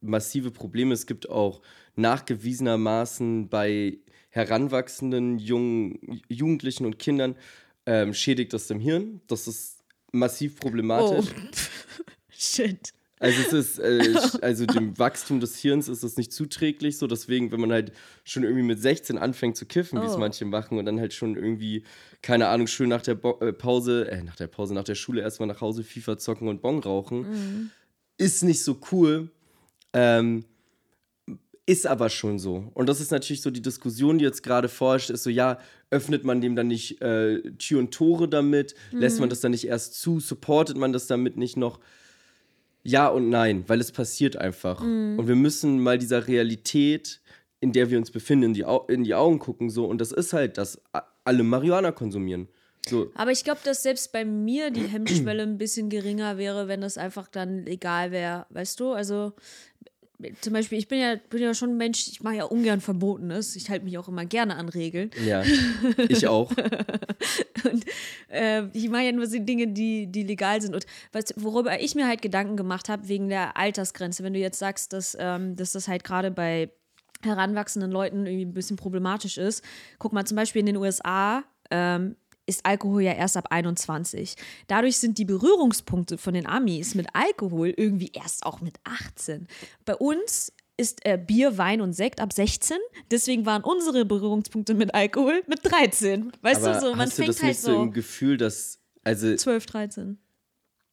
massive Probleme. Es gibt auch nachgewiesenermaßen bei heranwachsenden jungen Jugendlichen und Kindern ähm, schädigt das dem Hirn. Das ist massiv Oh. problematisch. Shit. Also es ist, äh, also dem Wachstum des Hirns ist das nicht zuträglich. So deswegen, wenn man halt schon irgendwie mit 16 anfängt zu kiffen, wie es Oh. manche machen, und dann halt schon irgendwie, keine Ahnung, schön nach der Bo äh, Pause, äh, nach der Pause, nach der Schule erstmal nach Hause FIFA zocken und Bon rauchen, ist nicht so cool. Ähm, ist aber schon so. Und das ist natürlich so die Diskussion, die jetzt gerade forscht, ist so, ja, öffnet man dem dann nicht äh, Tür und Tore damit? Lässt man das dann nicht erst zu? Supportet man das damit nicht noch? Ja und nein, weil es passiert einfach. Und wir müssen mal dieser Realität, in der wir uns befinden, in die, Au in die Augen gucken. So. Und das ist halt, dass alle Marihuana konsumieren. So. Aber ich glaube, dass selbst bei mir die Hemmschwelle ein bisschen geringer wäre, wenn das einfach dann legal wäre, weißt du? Also zum Beispiel, ich bin ja, bin ja schon ein Mensch, ich mache ja ungern Verbotenes. Ich halte mich auch immer gerne an Regeln. Ja, ich auch. Äh, ich mache ja nur so Dinge, die, die legal sind. Und was, worüber ich mir halt Gedanken gemacht habe, wegen der Altersgrenze, wenn du jetzt sagst, dass, ähm, dass das halt gerade bei heranwachsenden Leuten irgendwie ein bisschen problematisch ist. Guck mal, zum Beispiel in den USA ähm, ist Alkohol ja erst ab 21. Dadurch sind die Berührungspunkte von den Amis mit Alkohol irgendwie erst auch mit 18. Bei uns ist äh, Bier, Wein und Sekt ab 16. Deswegen waren unsere Berührungspunkte mit Alkohol mit 13. Weißt Aber du, so, man hast du fängt das halt nicht so so im Gefühl, dass, also 12, 13.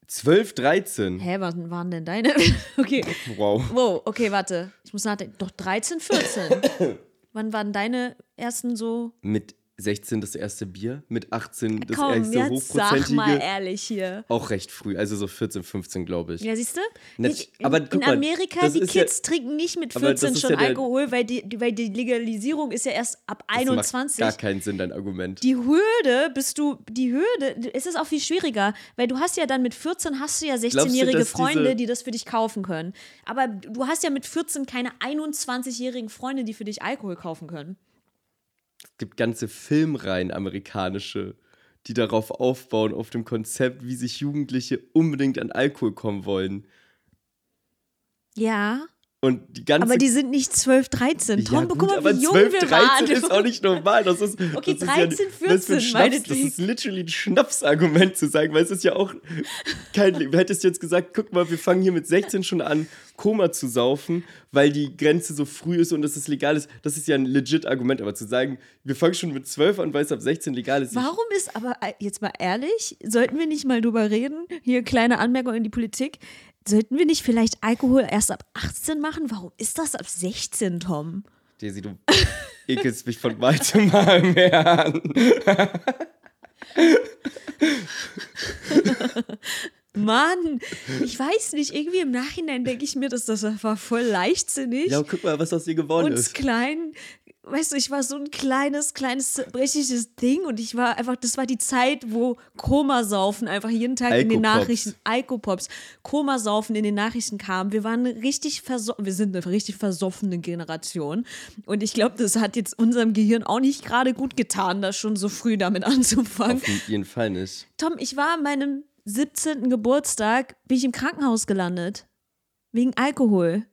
12, 13? Hä, was waren denn deine? okay. Wow. Wow, okay, warte. Ich muss nachdenken. Doch 13, 14. Wann waren deine ersten so? Mit 16 das erste Bier, mit 18 das Komm, erste jetzt sag hochprozentige. mal ehrlich hier. Auch recht früh, also so 14, 15, glaube ich. Ja, siehst du? Nicht, aber in guck mal, Amerika, das die ist ja- Kids trinken nicht mit aber das 14 ist schon ja der- Alkohol, weil die, weil die Legalisierung ist ja erst ab Das 21. macht gar keinen Sinn, dein Argument. die Hürde bist du, die Hürde, es ist auch viel schwieriger, weil du hast ja dann mit 14 hast du ja 16-jährige dass Freunde, die das für dich kaufen können. Aber du hast ja mit 14 keine 21-jährigen Freunde, die für dich Alkohol kaufen können. Es gibt ganze Filmreihen, amerikanische, die darauf aufbauen, auf dem Konzept, wie sich Jugendliche unbedingt an Alkohol kommen wollen. Ja. Und die ganze Aber die sind nicht 12, 13. Tom, ja, guck mal, wie jung 12, wir 13 waren. ist auch nicht normal. Das ist, Okay, das ist ja, 13, das ist 14 Schnaps, Das ist literally ein Schnapsargument zu sagen, weil es ist ja auch kein. Du hättest jetzt gesagt, guck mal, wir fangen hier mit 16 schon an, Koma zu saufen, weil die Grenze so früh ist und dass es legal ist. Das ist ja ein legit Argument. Aber zu sagen, wir fangen schon mit 12 an, weil es ab 16 legal ist. Warum ist aber, äh, jetzt mal ehrlich, sollten wir nicht mal drüber reden? Hier kleine Anmerkung in die Politik. Sollten wir nicht vielleicht Alkohol erst ab 18 machen? Warum ist das ab 16, Tom? Daisy, du ekelst mich von weitem mal mehr an. Mann, ich weiß nicht, irgendwie im Nachhinein denke ich mir, dass das war voll leichtsinnig. Ja, guck mal, was aus dir geworden und ist. klein, weißt du, ich war so ein kleines, kleines, zerbrechliches Ding und ich war einfach, das war die Zeit, wo Komasaufen einfach jeden Tag in den. Nachrichten, Alkopops, Komasaufen in den Nachrichten kam. Wir waren richtig versoffen, wir sind eine richtig versoffene Generation und ich glaube, das hat jetzt unserem Gehirn auch nicht gerade gut getan, da schon so früh damit anzufangen. Auf jeden Fall nicht. Tom, ich war an meinem 17. Geburtstag, bin ich im Krankenhaus gelandet. Wegen Alkohol.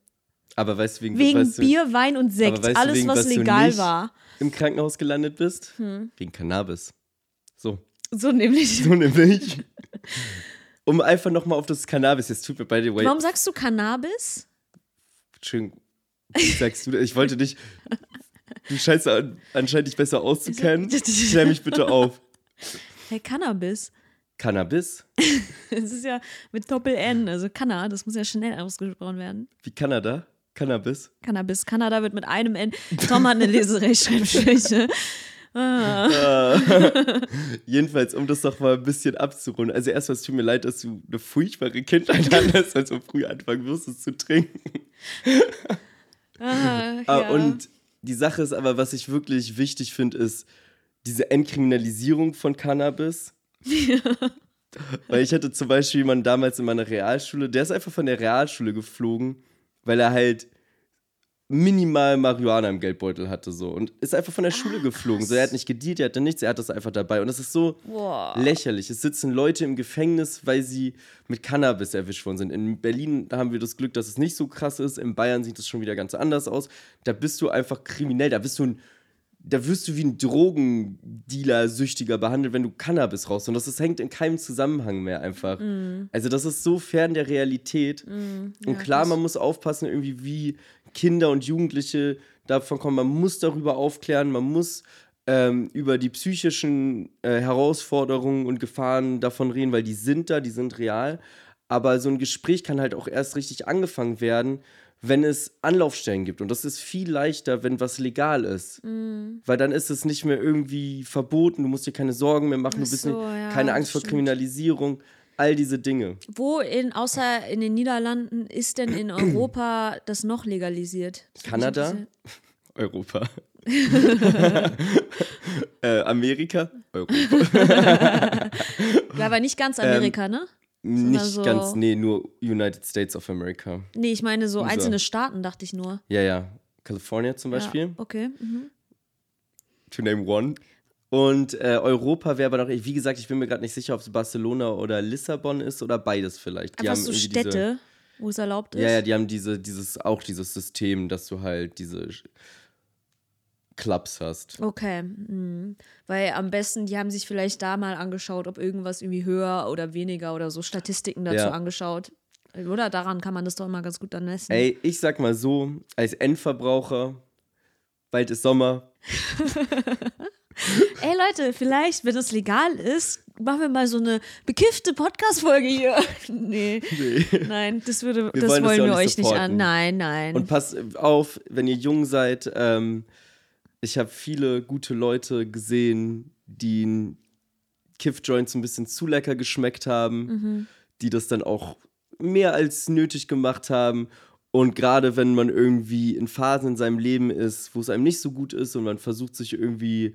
Aber weißt du, wegen, Wegen weißt du, Bier, Wein und Sekt. weißt du, Alles, wegen was du legal war. Hm. Im Krankenhaus gelandet bist? Wegen Cannabis. So. So nämlich. So nämlich. um einfach nochmal auf das Cannabis, jetzt tut mir by the way. Warum sagst du Cannabis? Schön. Sagst du, ich wollte dich. Du scheinst an, anscheinend dich besser auszukennen. Klär mich bitte auf. Hey, Cannabis. Cannabis? Das ist ja mit Doppel-N, also Canna, das muss ja schnell ausgesprochen werden. Wie Kanada? Cannabis? Cannabis. Kanada wird mit einem N. Tom hat eine Leserechtschreibschwäche. Jedenfalls, um das doch mal ein bisschen abzurunden. Also erstmal, es tut mir leid, dass du eine furchtbare Kindheit hattest, weil du früh anfangen musstest zu trinken. Ah, Ah, ja. Und die Sache ist aber, was ich wirklich wichtig finde, ist diese Entkriminalisierung von Cannabis. Weil ich hatte zum Beispiel jemanden damals in meiner Realschule, der ist einfach von der Realschule geflogen, weil er halt minimal Marihuana im Geldbeutel hatte so und ist einfach von der Schule geflogen. So, er hat nicht gedealt, er hatte nichts, er hat das einfach dabei und das ist so Boah. lächerlich. Es sitzen Leute im Gefängnis, weil sie mit Cannabis erwischt worden sind. In Berlin haben wir das Glück, dass es nicht so krass ist. In Bayern sieht es schon wieder ganz anders aus. Da bist du einfach kriminell, da bist du ein da wirst du wie ein Drogendealer, Süchtiger behandelt, wenn du Cannabis rauchst. Und das ist, hängt in keinem Zusammenhang mehr einfach. Also das ist so fern der Realität. und klar, man muss aufpassen, irgendwie wie Kinder und Jugendliche davon kommen. Man muss darüber aufklären, man muss ähm, über die psychischen äh, Herausforderungen und Gefahren davon reden, weil die sind da, die sind real. Aber so ein Gespräch kann halt auch erst richtig angefangen werden, wenn es Anlaufstellen gibt. Und das ist viel leichter, wenn was legal ist. Weil dann ist es nicht mehr irgendwie verboten, du musst dir keine Sorgen mehr machen, Ach du bist so, nicht, ja, keine Angst vor stimmt. Kriminalisierung, all diese Dinge. Wo in, außer in den Niederlanden, ist denn in Europa das noch legalisiert? Das Kanada? Europa. äh, Amerika? Europa. Ja, aber nicht ganz Amerika, ne? Nicht so- ganz, nee, nur United States of America. Nee, ich meine so USA. einzelne Staaten, dachte ich nur. Ja, ja. California zum Beispiel. Ja, okay. Mhm. to name one. Und äh, Europa wäre aber noch, wie gesagt, ich bin mir gerade nicht sicher, ob es Barcelona oder Lissabon ist oder beides vielleicht. Die Einfach haben so Städte, wo es erlaubt ist. Diese, ja, ja, die haben diese, dieses, auch dieses System, dass du halt diese Clubs hast. Okay, mhm. weil am besten, die haben sich vielleicht da mal angeschaut, ob irgendwas irgendwie höher oder weniger oder so Statistiken dazu Ja. angeschaut. Oder daran kann man das doch immer ganz gut dann messen. Ey, ich sag mal so, als Endverbraucher, bald ist Sommer, Ey Leute, vielleicht, wenn es legal ist, machen wir mal so eine bekiffte Podcast-Folge hier. nee. Nein, das würde, Wir das wollen wollen, das ja wir nicht euch nicht supporten. an. Nein, nein. Und pass auf, wenn ihr jung seid, ähm, ich habe viele gute Leute gesehen, die einen Kiff-Joint so ein bisschen zu lecker geschmeckt haben, Mhm. die das dann auch mehr als nötig gemacht haben. Und gerade wenn man irgendwie in Phasen in seinem Leben ist, wo es einem nicht so gut ist und man versucht sich irgendwie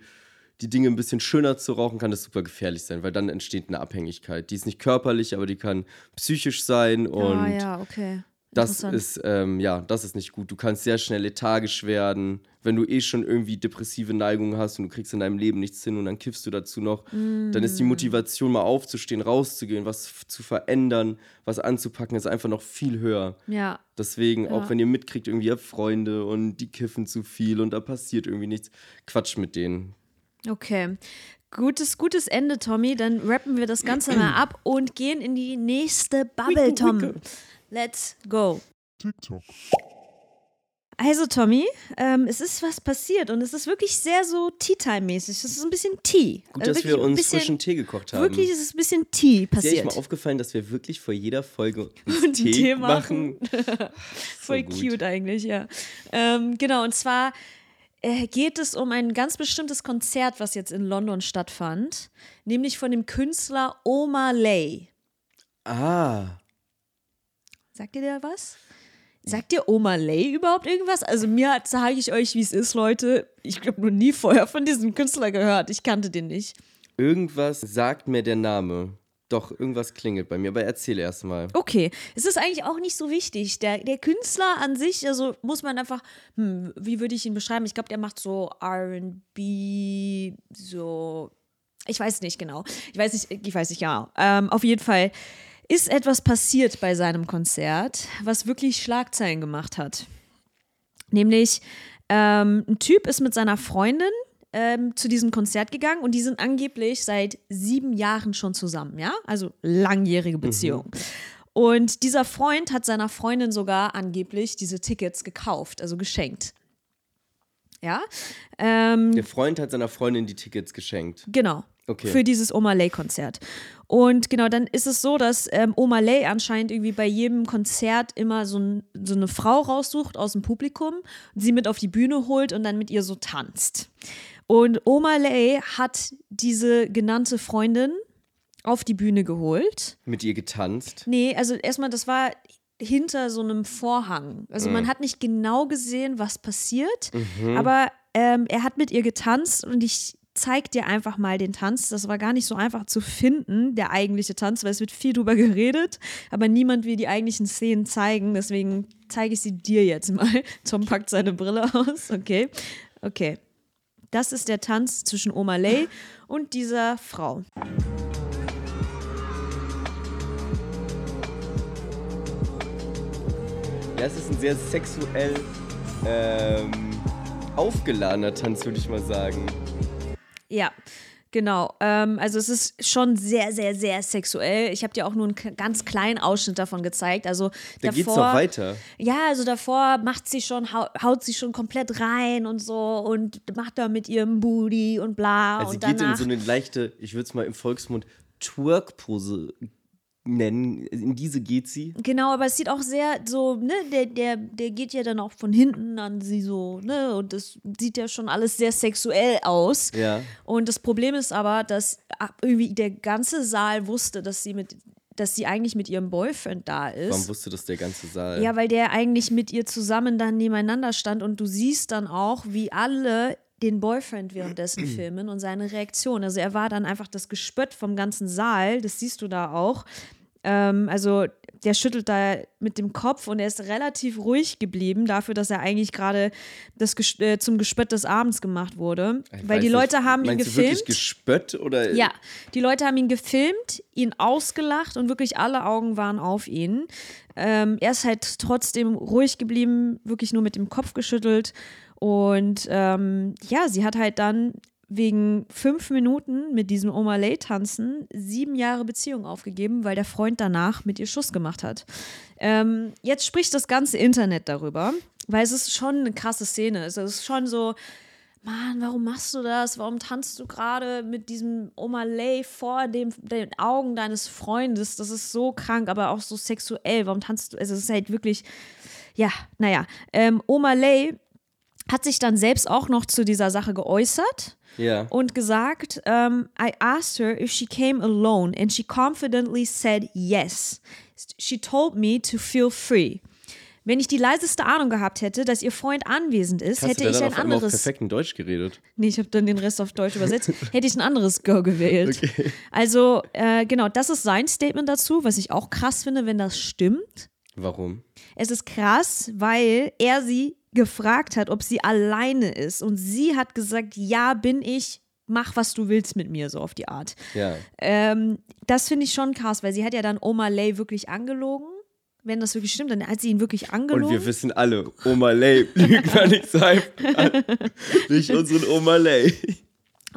die Dinge ein bisschen schöner zu rauchen, kann das super gefährlich sein, weil dann entsteht eine Abhängigkeit. Die ist nicht körperlich, aber die kann psychisch sein und ah, ja, okay. Das ist, ähm, ja, das ist nicht gut. Du kannst sehr schnell lethargisch werden, wenn du eh schon irgendwie depressive Neigungen hast und du kriegst in deinem Leben nichts hin und dann kiffst du dazu noch. Dann ist die Mm. Motivation, mal aufzustehen, rauszugehen, was zu verändern, was anzupacken, ist einfach noch viel höher. Ja. Deswegen, auch wenn ihr mitkriegt, irgendwie ihr habt Freunde und die kiffen zu viel und da passiert irgendwie nichts, Quatsch mit denen. Okay. Gutes, gutes Ende, Tommy. Dann rappen wir das Ganze mal ab und gehen in die nächste Bubble, Tom. Let's go. TikTok. Also, Tommy, ähm, es ist was passiert und es ist wirklich sehr so Tea-Time-mäßig. Es ist ein bisschen Tea. Gut, Also dass wirklich wir ein uns bisschen, frischen Tee gekocht haben. Wirklich ist es ein bisschen Tea Ist dir passiert. mal aufgefallen, dass wir wirklich vor jeder Folge uns Einen Tee, Tee machen? Voll gut. cute eigentlich, ja. Ähm, genau, und zwar äh, geht es um ein ganz bestimmtes Konzert, was jetzt in London stattfand, nämlich von dem Künstler Omar Lay. Ah, Sagt ihr der was? Sagt dir Omar Lay überhaupt irgendwas? Also mir sage ich euch, wie es ist, Leute. Ich habe noch nie vorher von diesem Künstler gehört. Ich kannte den nicht. irgendwas sagt mir der Name. Doch, irgendwas klingelt bei mir, aber erzähl erst mal. Okay, es ist eigentlich auch nicht so wichtig. Der, der Künstler an sich, also muss man einfach, hm, wie würde ich ihn beschreiben? Ich glaube, der macht so RB, so, ich weiß nicht genau. Ich weiß nicht, ich weiß nicht genau. Ähm, auf jeden Fall ist etwas passiert bei seinem Konzert, was wirklich Schlagzeilen gemacht hat. Nämlich, ähm, ein Typ ist mit seiner Freundin ähm, zu diesem Konzert gegangen und die sind angeblich seit sieben Jahren schon zusammen, ja? Also langjährige Beziehung. Und dieser Freund hat seiner Freundin sogar angeblich diese Tickets gekauft, also geschenkt. Ja, ähm, Der Freund hat seiner Freundin die Tickets geschenkt. Genau. Okay. Für dieses Oma Lay-Konzert. Und genau, dann ist es so, dass ähm, Oma Lay anscheinend irgendwie bei jedem Konzert immer so, ein, so eine Frau raussucht aus dem Publikum, sie mit auf die Bühne holt und dann mit ihr so tanzt. Und Oma Lay hat diese genannte Freundin auf die Bühne geholt. Mit ihr getanzt. Nee, also erstmal, das war hinter so einem Vorhang. Also man hat nicht genau gesehen, was passiert, aber ähm, er hat mit ihr getanzt und ich zeig dir einfach mal den Tanz. Das war gar nicht so einfach zu finden, der eigentliche Tanz, weil es wird viel drüber geredet, aber niemand will die eigentlichen Szenen zeigen. Deswegen zeige ich sie dir jetzt mal. Tom packt seine Brille aus. Okay. Okay. Das ist der Tanz zwischen Oma Lay und dieser Frau. Ja, es ist ein sehr sexuell ähm, aufgeladener Tanz, würde ich mal sagen. Ja, genau. Ähm, also es ist schon sehr, sehr, sehr sexuell. Ich habe dir auch nur einen ganz kleinen Ausschnitt davon gezeigt. Also Da davor, geht's noch weiter. Ja, also davor macht sie schon, hau, haut sie schon komplett rein und so und macht da mit ihrem Booty und bla. Also sie und geht in danach, so eine leichte, ich würde es mal im Volksmund Twerk-Pose nennen. In diese geht sie. Genau, aber es sieht auch sehr so, ne, der, der, der geht ja dann auch von hinten an sie so, ne, und das sieht ja schon alles sehr sexuell aus. Ja. Und das Problem ist aber, dass irgendwie der ganze Saal wusste, dass sie mit, dass sie eigentlich mit ihrem Boyfriend da ist. Warum wusste das der ganze Saal? Ja, weil der eigentlich mit ihr zusammen dann nebeneinander stand und du siehst dann auch, wie alle den Boyfriend währenddessen filmen und seine Reaktion. Also er war dann einfach das Gespött vom ganzen Saal, das siehst du da auch. Ähm, also der schüttelt da mit dem Kopf und er ist relativ ruhig geblieben dafür, dass er eigentlich gerade das Ges äh, zum Gespött des Abends gemacht wurde. Ich weil die nicht, Leute haben ihn meinst Du gefilmt. wirklich Gespött oder? Ja, die Leute haben ihn gefilmt, ihn ausgelacht und wirklich alle Augen waren auf ihn. Ähm, er ist halt trotzdem ruhig geblieben, wirklich nur mit dem Kopf geschüttelt. Und ähm, ja, sie hat halt dann wegen fünf Minuten mit diesem Oma Lay tanzen sieben Jahre Beziehung aufgegeben, weil der Freund danach mit ihr Schuss gemacht hat. Ähm, jetzt spricht das ganze Internet darüber, weil es ist schon eine krasse Szene. Es ist schon so, Mann, warum machst du das? Warum tanzt du gerade mit diesem Oma Lay vor dem, den Augen deines Freundes? Das ist so krank, aber auch so sexuell. Warum tanzt du? Es ist halt wirklich, ja, naja. Ähm, Oma Lay hat sich dann selbst auch noch zu dieser Sache geäußert Ja. und gesagt, um, I asked her if she came alone and she confidently said yes. She told me to feel free. Wenn ich die leiseste Ahnung gehabt hätte, dass ihr Freund anwesend ist, Hast hätte du ich ein auf einmal auf anderes. perfekten Deutsch geredet? Nee, ich habe dann den Rest auf Deutsch übersetzt. Hätte ich ein anderes Go gewählt. Also, äh, genau, das ist sein Statement dazu, was ich auch krass finde, wenn das stimmt. Warum? Es ist krass, weil er sie gefragt hat, ob sie alleine ist. Und sie hat gesagt, ja, bin ich, mach, was du willst mit mir, so auf die Art. Ja. Ähm, das finde ich schon krass, weil sie hat ja dann Oma Lay wirklich angelogen. Wenn das wirklich stimmt, dann hat sie ihn wirklich angelogen. Und wir wissen alle, Oma Lay lügt man nicht sein. Nicht unseren Oma Lay.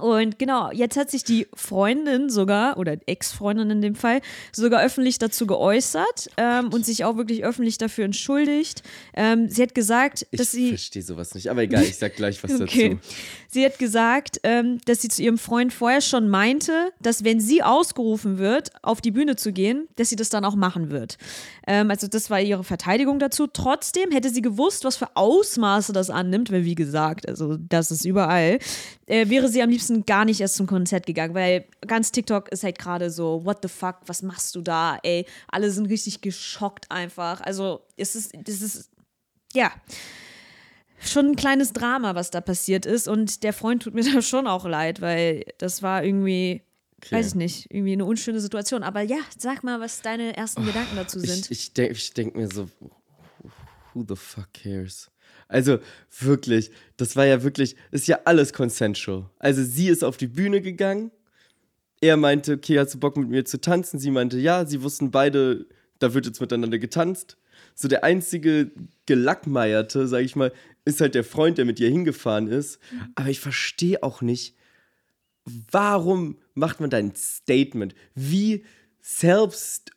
Und genau, jetzt hat sich die Freundin sogar, oder Ex-Freundin in dem Fall, sogar öffentlich dazu geäußert ähm, und sich auch wirklich öffentlich dafür entschuldigt. Ähm, sie hat gesagt, Ich dass sie. verstehe sowas nicht, aber egal, ich sag gleich was Okay. dazu. Sie hat gesagt, ähm, dass sie zu ihrem Freund vorher schon meinte, dass wenn sie ausgerufen wird, auf die Bühne zu gehen, dass sie das dann auch machen wird. Ähm, also das war ihre Verteidigung dazu. Trotzdem hätte sie gewusst, was für Ausmaße das annimmt, weil wie gesagt, also das ist überall, äh, wäre sie am liebsten gar nicht erst zum Konzert gegangen, weil ganz TikTok ist halt gerade so, what the fuck, was machst du da, ey? Alle sind richtig geschockt einfach. Also es ist, das ist, ja schon ein kleines Drama, was da passiert ist. Und der Freund tut mir da schon auch leid, weil das war irgendwie, Okay. weiß ich nicht, irgendwie eine unschöne Situation. Aber ja, sag mal, was deine ersten Gedanken dazu sind. Ich, ich denke ich denk mir so, who the fuck cares? Also wirklich, das war ja wirklich, ist ja alles consensual. Also sie ist auf die Bühne gegangen. Er meinte, okay, hast du Bock mit mir zu tanzen? Sie meinte, ja. Sie wussten beide, da wird jetzt miteinander getanzt. So der einzige Gelackmeierte, sag ich mal, ist halt der Freund, der mit ihr hingefahren ist. Aber ich verstehe auch nicht, warum macht man da ein Statement? Wie selbst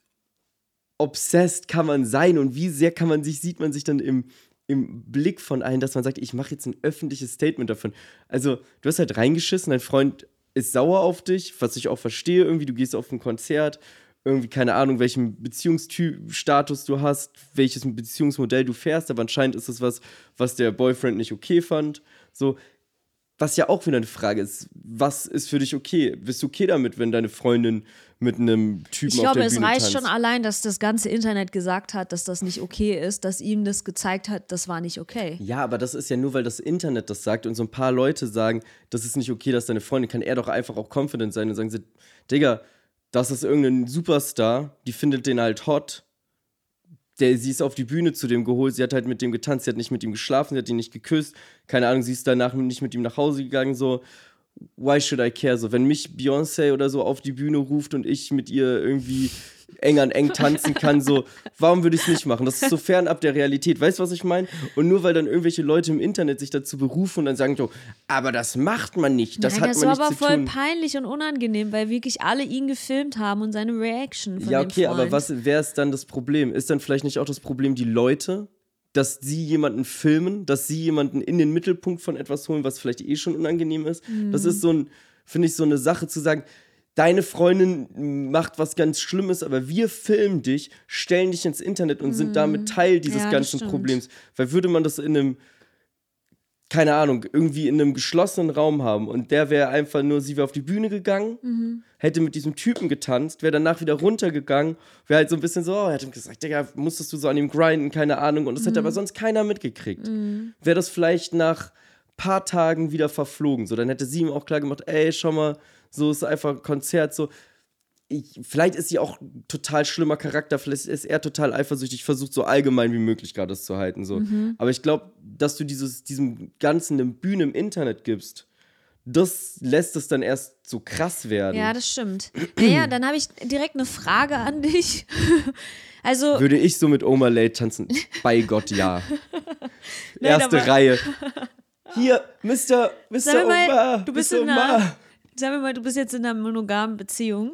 obsessed kann man sein und wie sehr kann man sich, sieht man sich dann im, im Blick von allen, dass man sagt, ich mache jetzt ein öffentliches Statement davon. Also, du hast halt reingeschissen, dein Freund ist sauer auf dich, was ich auch verstehe, irgendwie, du gehst auf ein Konzert, irgendwie, keine Ahnung, welchen Beziehungsstatus du hast, welches Beziehungsmodell du fährst, aber anscheinend ist das was, was der Boyfriend nicht okay fand. So, was ja auch wieder eine Frage ist, was ist für dich okay? Bist du okay damit, wenn deine Freundin mit einem Typen Ich auf glaube, der es Bühne reicht tanzt? schon allein, dass das ganze Internet gesagt hat, dass das nicht okay ist, dass ihm das gezeigt hat, das war nicht okay. Ja, aber das ist ja nur, weil das Internet das sagt und so ein paar Leute sagen, das ist nicht okay, dass deine Freundin, kann er doch einfach auch confident sein und sagen sie, Digga, das ist irgendein Superstar, die findet den halt hot. Der, sie ist auf die Bühne zu dem geholt, sie hat halt mit dem getanzt, sie hat nicht mit ihm geschlafen, sie hat ihn nicht geküsst, keine Ahnung, sie ist danach nicht mit ihm nach Hause gegangen, so, why should I care? So, wenn mich Beyoncé oder so auf die Bühne ruft und ich mit ihr irgendwie eng an eng tanzen kann, so, warum würde ich es nicht machen? Das ist so fernab der Realität. Weißt du, was ich meine? Und nur weil dann irgendwelche Leute im Internet sich dazu berufen und dann sagen so, aber das macht man nicht, das Nein, hat das man war nicht aber zu voll tun. peinlich und unangenehm, weil wirklich alle ihn gefilmt haben und seine Reaction von Ja, okay, aber was wer ist dann das Problem? Ist dann vielleicht nicht auch das Problem die Leute, dass sie jemanden filmen, dass sie jemanden in den Mittelpunkt von etwas holen, was vielleicht eh schon unangenehm ist? Das ist so ein, finde ich, so eine Sache zu sagen, deine Freundin macht was ganz Schlimmes, aber wir filmen dich, stellen dich ins Internet und sind damit Teil dieses Ja, ganzen. Problems. Weil würde man das in einem keine Ahnung, irgendwie in einem geschlossenen Raum haben und der wäre einfach nur, sie wäre auf die Bühne gegangen, Mhm. hätte mit diesem Typen getanzt, wäre danach wieder runtergegangen, wäre halt so ein bisschen so, oh, er hat ihm gesagt, Digga, musstest du so an ihm grinden, keine Ahnung, und das hätte aber Mhm. sonst keiner mitgekriegt. Wäre das vielleicht nach paar Tagen wieder verflogen, so, dann hätte sie ihm auch klar gemacht, ey, schau mal, so ist einfach ein Konzert, so, ich, vielleicht ist sie auch ein total schlimmer Charakter, vielleicht ist er total eifersüchtig, versucht so allgemein wie möglich gerade das zu halten. So. Mhm. Aber ich glaube, dass du dieses, diesem Ganzen eine Bühne im Internet gibst, das lässt es dann erst so krass werden. Ja, das stimmt. Naja, dann habe ich direkt eine Frage an dich. Also, Würde ich so mit Oma Late tanzen? Bei Gott, ja. Nein, Erste Reihe. Hier, Mr. Mr. Sag mir mal, Oma. du bist Mr. in einer- sagen wir mal, du bist jetzt in einer monogamen Beziehung.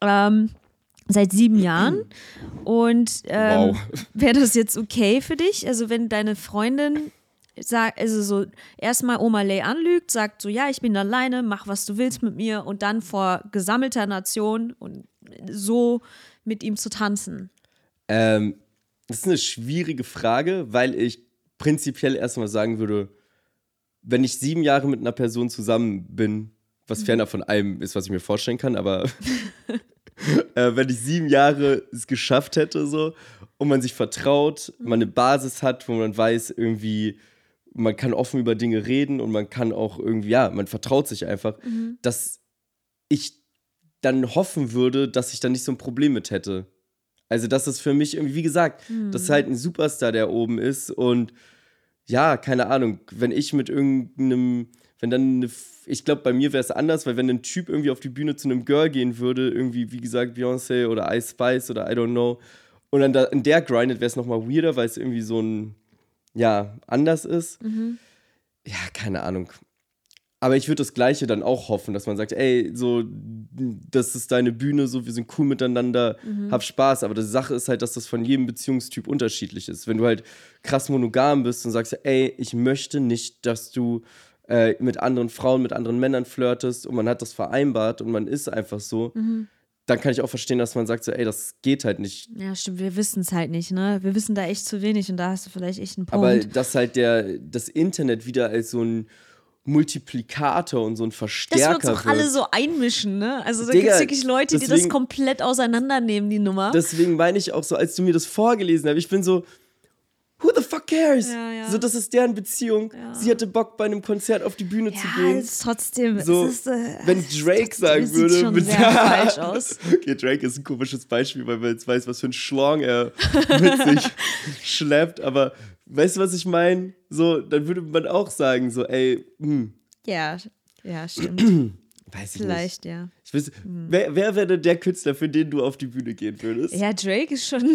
Ähm, seit sieben Jahren. Und ähm, Wow. wäre das jetzt okay für dich? Also, wenn deine Freundin sagt, also so erstmal Oma Lay anlügt, sagt so, ja, ich bin alleine, mach was du willst mit mir und dann vor gesammelter Nation und so mit ihm zu tanzen. Ähm, das ist eine schwierige Frage, weil ich prinzipiell erstmal sagen würde, wenn ich sieben Jahre mit einer Person zusammen bin, was Mhm. ferner von allem ist, was ich mir vorstellen kann, aber äh, wenn ich sieben Jahre es geschafft hätte, so, und man sich vertraut, man eine Basis hat, wo man weiß, irgendwie, man kann offen über Dinge reden und man kann auch irgendwie, ja, man vertraut sich einfach, dass ich dann hoffen würde, dass ich dann nicht so ein Problem mit hätte. Also, das ist für mich irgendwie, wie gesagt, das ist halt ein Superstar, der oben ist. Und ja, keine Ahnung, wenn ich mit irgendeinem, wenn dann eine, ich glaube, bei mir wäre es anders, weil wenn ein Typ irgendwie auf die Bühne zu einem Girl gehen würde, irgendwie, wie gesagt, Beyoncé oder Ice Spice oder I don't know, und dann da in der grindet, wäre es nochmal weirder, weil es irgendwie so ein, ja, anders ist. Ja, keine Ahnung. Aber ich würde das Gleiche dann auch hoffen, dass man sagt, ey, so, das ist deine Bühne, so, wir sind cool miteinander, hab Spaß. Aber die Sache ist halt, dass das von jedem Beziehungstyp unterschiedlich ist. Wenn du halt krass monogam bist und sagst, ey, ich möchte nicht, dass du äh, mit anderen Frauen, mit anderen Männern flirtest und man hat das vereinbart und man ist einfach so, dann kann ich auch verstehen, dass man sagt, so, ey, das geht halt nicht. Ja, stimmt, wir wissen es halt nicht, ne? Wir wissen da echt zu wenig und da hast du vielleicht echt einen Punkt. Aber dass halt der, das Internet wieder als so ein Multiplikator und so ein dass wir Verstärker uns auch alle so einmischen, ne? Also da gibt es wirklich Leute, die das deswegen- komplett auseinandernehmen, die Nummer. Deswegen meine ich auch so, als du mir das vorgelesen hast, ich bin so, who the fuck cares? Ja, ja. So, das ist deren Beziehung. Sie hatte Bock, bei einem Konzert auf die Bühne zu ja, gehen. ist trotzdem. So, ist, äh, wenn Drake sagen würde, schon mit- sehr falsch aus. Okay, Drake ist ein komisches Beispiel, weil man jetzt weiß, was für ein Schlong er mit sich schleppt. Aber weißt du, was ich meine? So, dann würde man auch sagen, so, ey, hm, Ja, ja, stimmt. weiß ich nicht. Vielleicht, ja. Ich weiß, wer, wer wäre denn der Künstler, für den du auf die Bühne gehen würdest? Ja, Drake ist schon.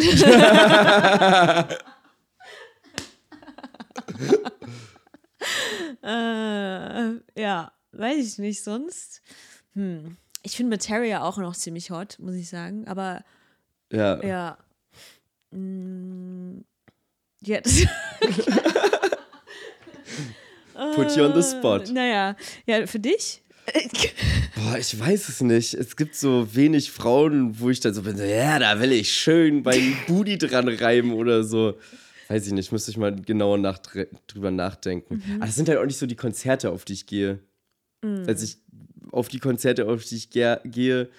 äh, ja, weiß ich nicht sonst. Hm. Ich finde Materia auch noch ziemlich hot, muss ich sagen. Aber Ja. ja. Mm, das, Put you on the spot. naja, ja, für dich? Boah, ich weiß es nicht. Es gibt so wenig Frauen, wo ich dann so bin, so, ja, da will ich schön meinen Booty dran reiben oder so. Weiß ich nicht, müsste ich mal genauer nach, drüber nachdenken. Aber das sind halt auch nicht so die Konzerte, auf die ich gehe. Als ich auf die Konzerte, auf die ich ge gehe,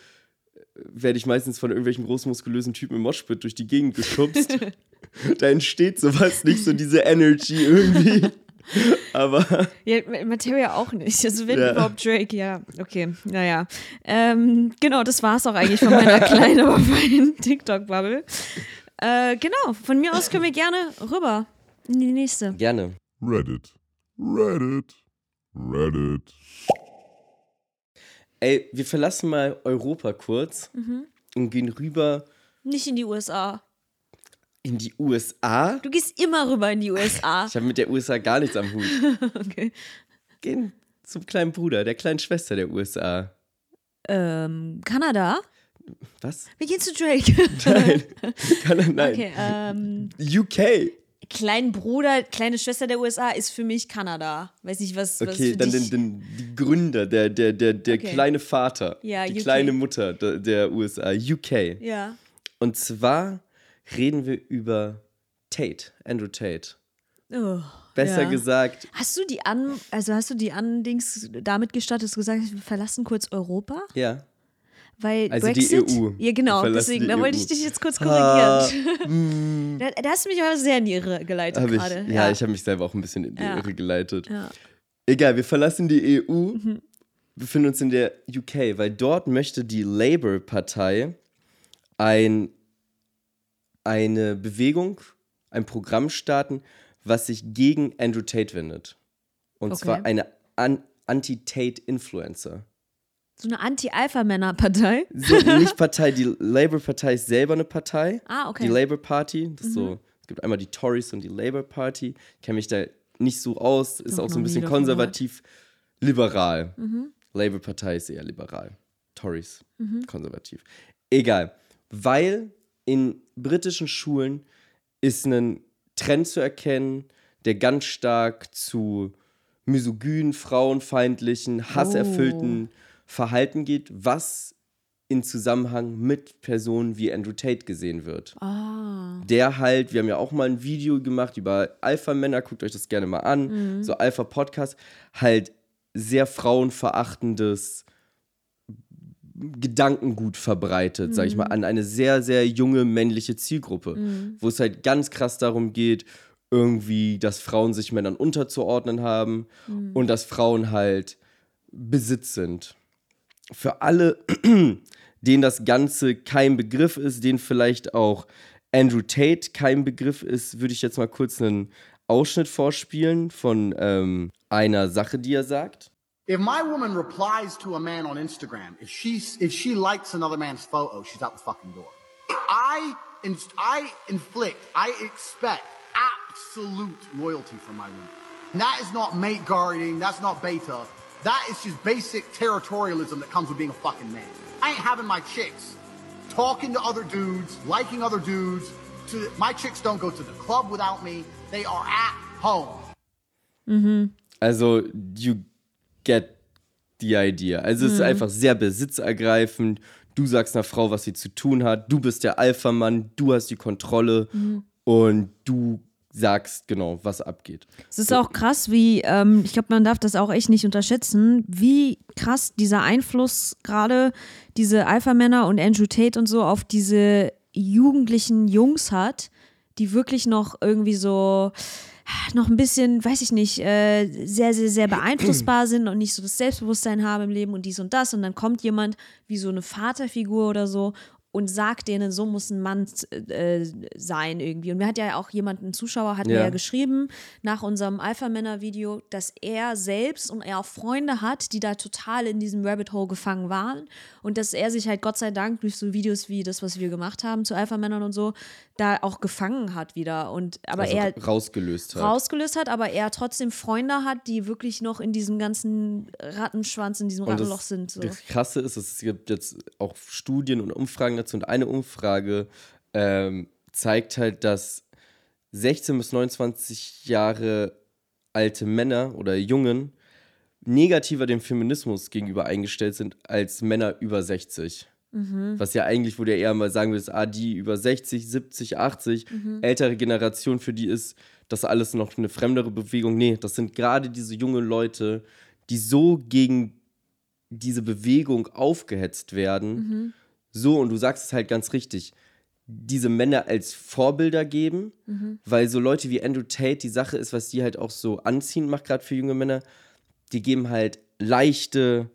werde ich meistens von irgendwelchen großmuskulösen Typen im Moshpit durch die Gegend geschubst. da entsteht sowas nicht, so diese Energy irgendwie. Aber Ja, Materia auch nicht. Also wenn Ja. überhaupt Drake, ja. Okay, naja. Ähm, genau, das war es auch eigentlich von meiner kleinen, aber feinen TikTok-Bubble. Äh, genau, von mir aus können wir gerne rüber in die nächste. gerne. Reddit. Reddit. Reddit. Ey, wir verlassen mal Europa kurz und gehen rüber Nicht in die USA. in die USA. Du gehst immer rüber in die USA. Ich habe mit der USA gar nichts am Hut. Okay. Gehen zum kleinen Bruder, der kleinen Schwester der USA. Ähm, Kanada? Was? Wir gehen zu Drake. Nein. Kann er, nein. Okay, ähm, UK. Kleinen Bruder, kleine Schwester der USA ist für mich Kanada. Weiß nicht, was, was Okay, für dann dich... den, den, die Gründer, der, der, der, der Okay. kleine Vater, Ja, die UK. kleine Mutter der, der USA, UK. ja. Und zwar reden wir über Tate, Andrew Tate. Oh, Besser ja. gesagt, Hast du die an, also hast du die Andings damit gestartet, dass du gesagt hast, wir verlassen kurz Europa? ja. Weil Also die Brexit, EU. Ja, genau, deswegen, die da wollte EU. ich dich jetzt kurz Ah, korrigieren. da, da hast du mich aber sehr in die Irre geleitet ich, gerade. ja, ich habe mich selber auch ein bisschen in die Ja. Irre geleitet. Ja. Egal, wir verlassen die EU, Mhm. befinden uns in der UK, weil dort möchte die Labour-Partei ein, eine Bewegung, ein Programm starten, was sich gegen Andrew Tate wendet. Und Okay. zwar eine An Anti-Tate-Influencer. So eine Anti-Alpha-Männer-Partei. So, nicht Partei, die Labour-Partei ist selber eine Partei. Ah, okay. Mhm. Die Labour Party. Das ist so, es gibt einmal die Tories und die Labour Party. Ich kenne mich da nicht so aus. Ist auch so ein bisschen konservativ liberal. Mhm. Labour Partei ist eher liberal. Tories Mhm. konservativ. Egal. Weil in britischen Schulen ist ein Trend zu erkennen, der ganz stark zu misogynen, frauenfeindlichen, hasserfüllten Oh. Verhalten geht, was in Zusammenhang mit Personen wie Andrew Tate gesehen wird. Ah. Der halt, wir haben ja auch mal ein Video gemacht über Alpha-Männer, guckt euch das gerne mal an, so Alpha-Podcast, halt sehr frauenverachtendes Gedankengut verbreitet, sag ich mal, an eine sehr, sehr junge männliche Zielgruppe, wo es halt ganz krass darum geht, irgendwie, dass Frauen sich Männern unterzuordnen haben und dass Frauen halt Besitz sind. Für alle, denen das Ganze kein Begriff ist, denen vielleicht auch Andrew Tate kein Begriff ist, würde ich jetzt mal kurz einen Ausschnitt vorspielen von ähm, einer Sache, die er sagt. If my woman replies to a man on Instagram, if she if she likes another man's photo, she's out the fucking door. I I inflict, I expect absolute loyalty from my woman. And that is not mate guarding, that's not beta. That is just basic territorialism that comes with being a fucking man. I ain't having my chicks talking to other dudes, liking other dudes. To my chicks don't go to the club without me. They are at home. Also, you get the idea. Also, es ist einfach sehr besitzergreifend. Du sagst einer Frau, was sie zu tun hat. Du bist der Alpha-Mann. Du hast die Kontrolle. Und du sagst genau, was abgeht. Es ist auch krass, wie, ähm, ich glaube, man darf das auch echt nicht unterschätzen, wie krass dieser Einfluss gerade diese Alpha-Männer und Andrew Tate und so auf diese jugendlichen Jungs hat, die wirklich noch irgendwie so noch ein bisschen, weiß ich nicht, äh, sehr, sehr, sehr beeinflussbar sind und nicht so das Selbstbewusstsein haben im Leben und dies und das. Und dann kommt jemand wie so eine Vaterfigur oder so und sagt denen, so muss ein Mann äh, sein irgendwie. Und mir hat ja auch jemand, ein Zuschauer, hat mir Ja. ja geschrieben nach unserem Alpha-Männer-Video, dass er selbst und er auch Freunde hat, die da total in diesem Rabbit Hole gefangen waren und dass er sich halt Gott sei Dank durch so Videos wie das, was wir gemacht haben zu Alpha-Männern und so, da auch gefangen hat wieder. Und aber Also er rausgelöst hat. rausgelöst hat, aber er trotzdem Freunde hat, die wirklich noch in diesem ganzen Rattenschwanz, in diesem Und Rattenloch das, sind. So. das Krasse ist, es gibt jetzt auch Studien und Umfragen dazu. Und eine Umfrage ähm, zeigt halt, dass 16 bis 29 Jahre alte Männer oder Jungen negativer dem Feminismus gegenüber eingestellt sind als Männer über 60. Was ja eigentlich, wo du ja eher mal sagen würdest, ah, die über 60, 70, 80, ältere Generation, für die ist das alles noch eine fremdere Bewegung. Nee, das sind gerade diese jungen Leute, die so gegen diese Bewegung aufgehetzt werden. So, und du sagst es halt ganz richtig, diese Männer als Vorbilder geben, weil so Leute wie Andrew Tate, die Sache ist, was die halt auch so anziehend macht, gerade für junge Männer, die geben halt leichte,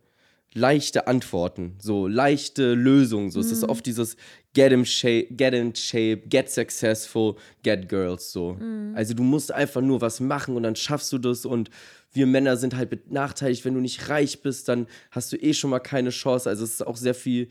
leichte Antworten, so leichte Lösungen. So, es ist oft dieses get in shape, get in shape, get successful, get girls. So, also du musst einfach nur was machen und dann schaffst du das und wir Männer sind halt benachteiligt, wenn du nicht reich bist, dann hast du eh schon mal keine Chance. Also es ist auch sehr viel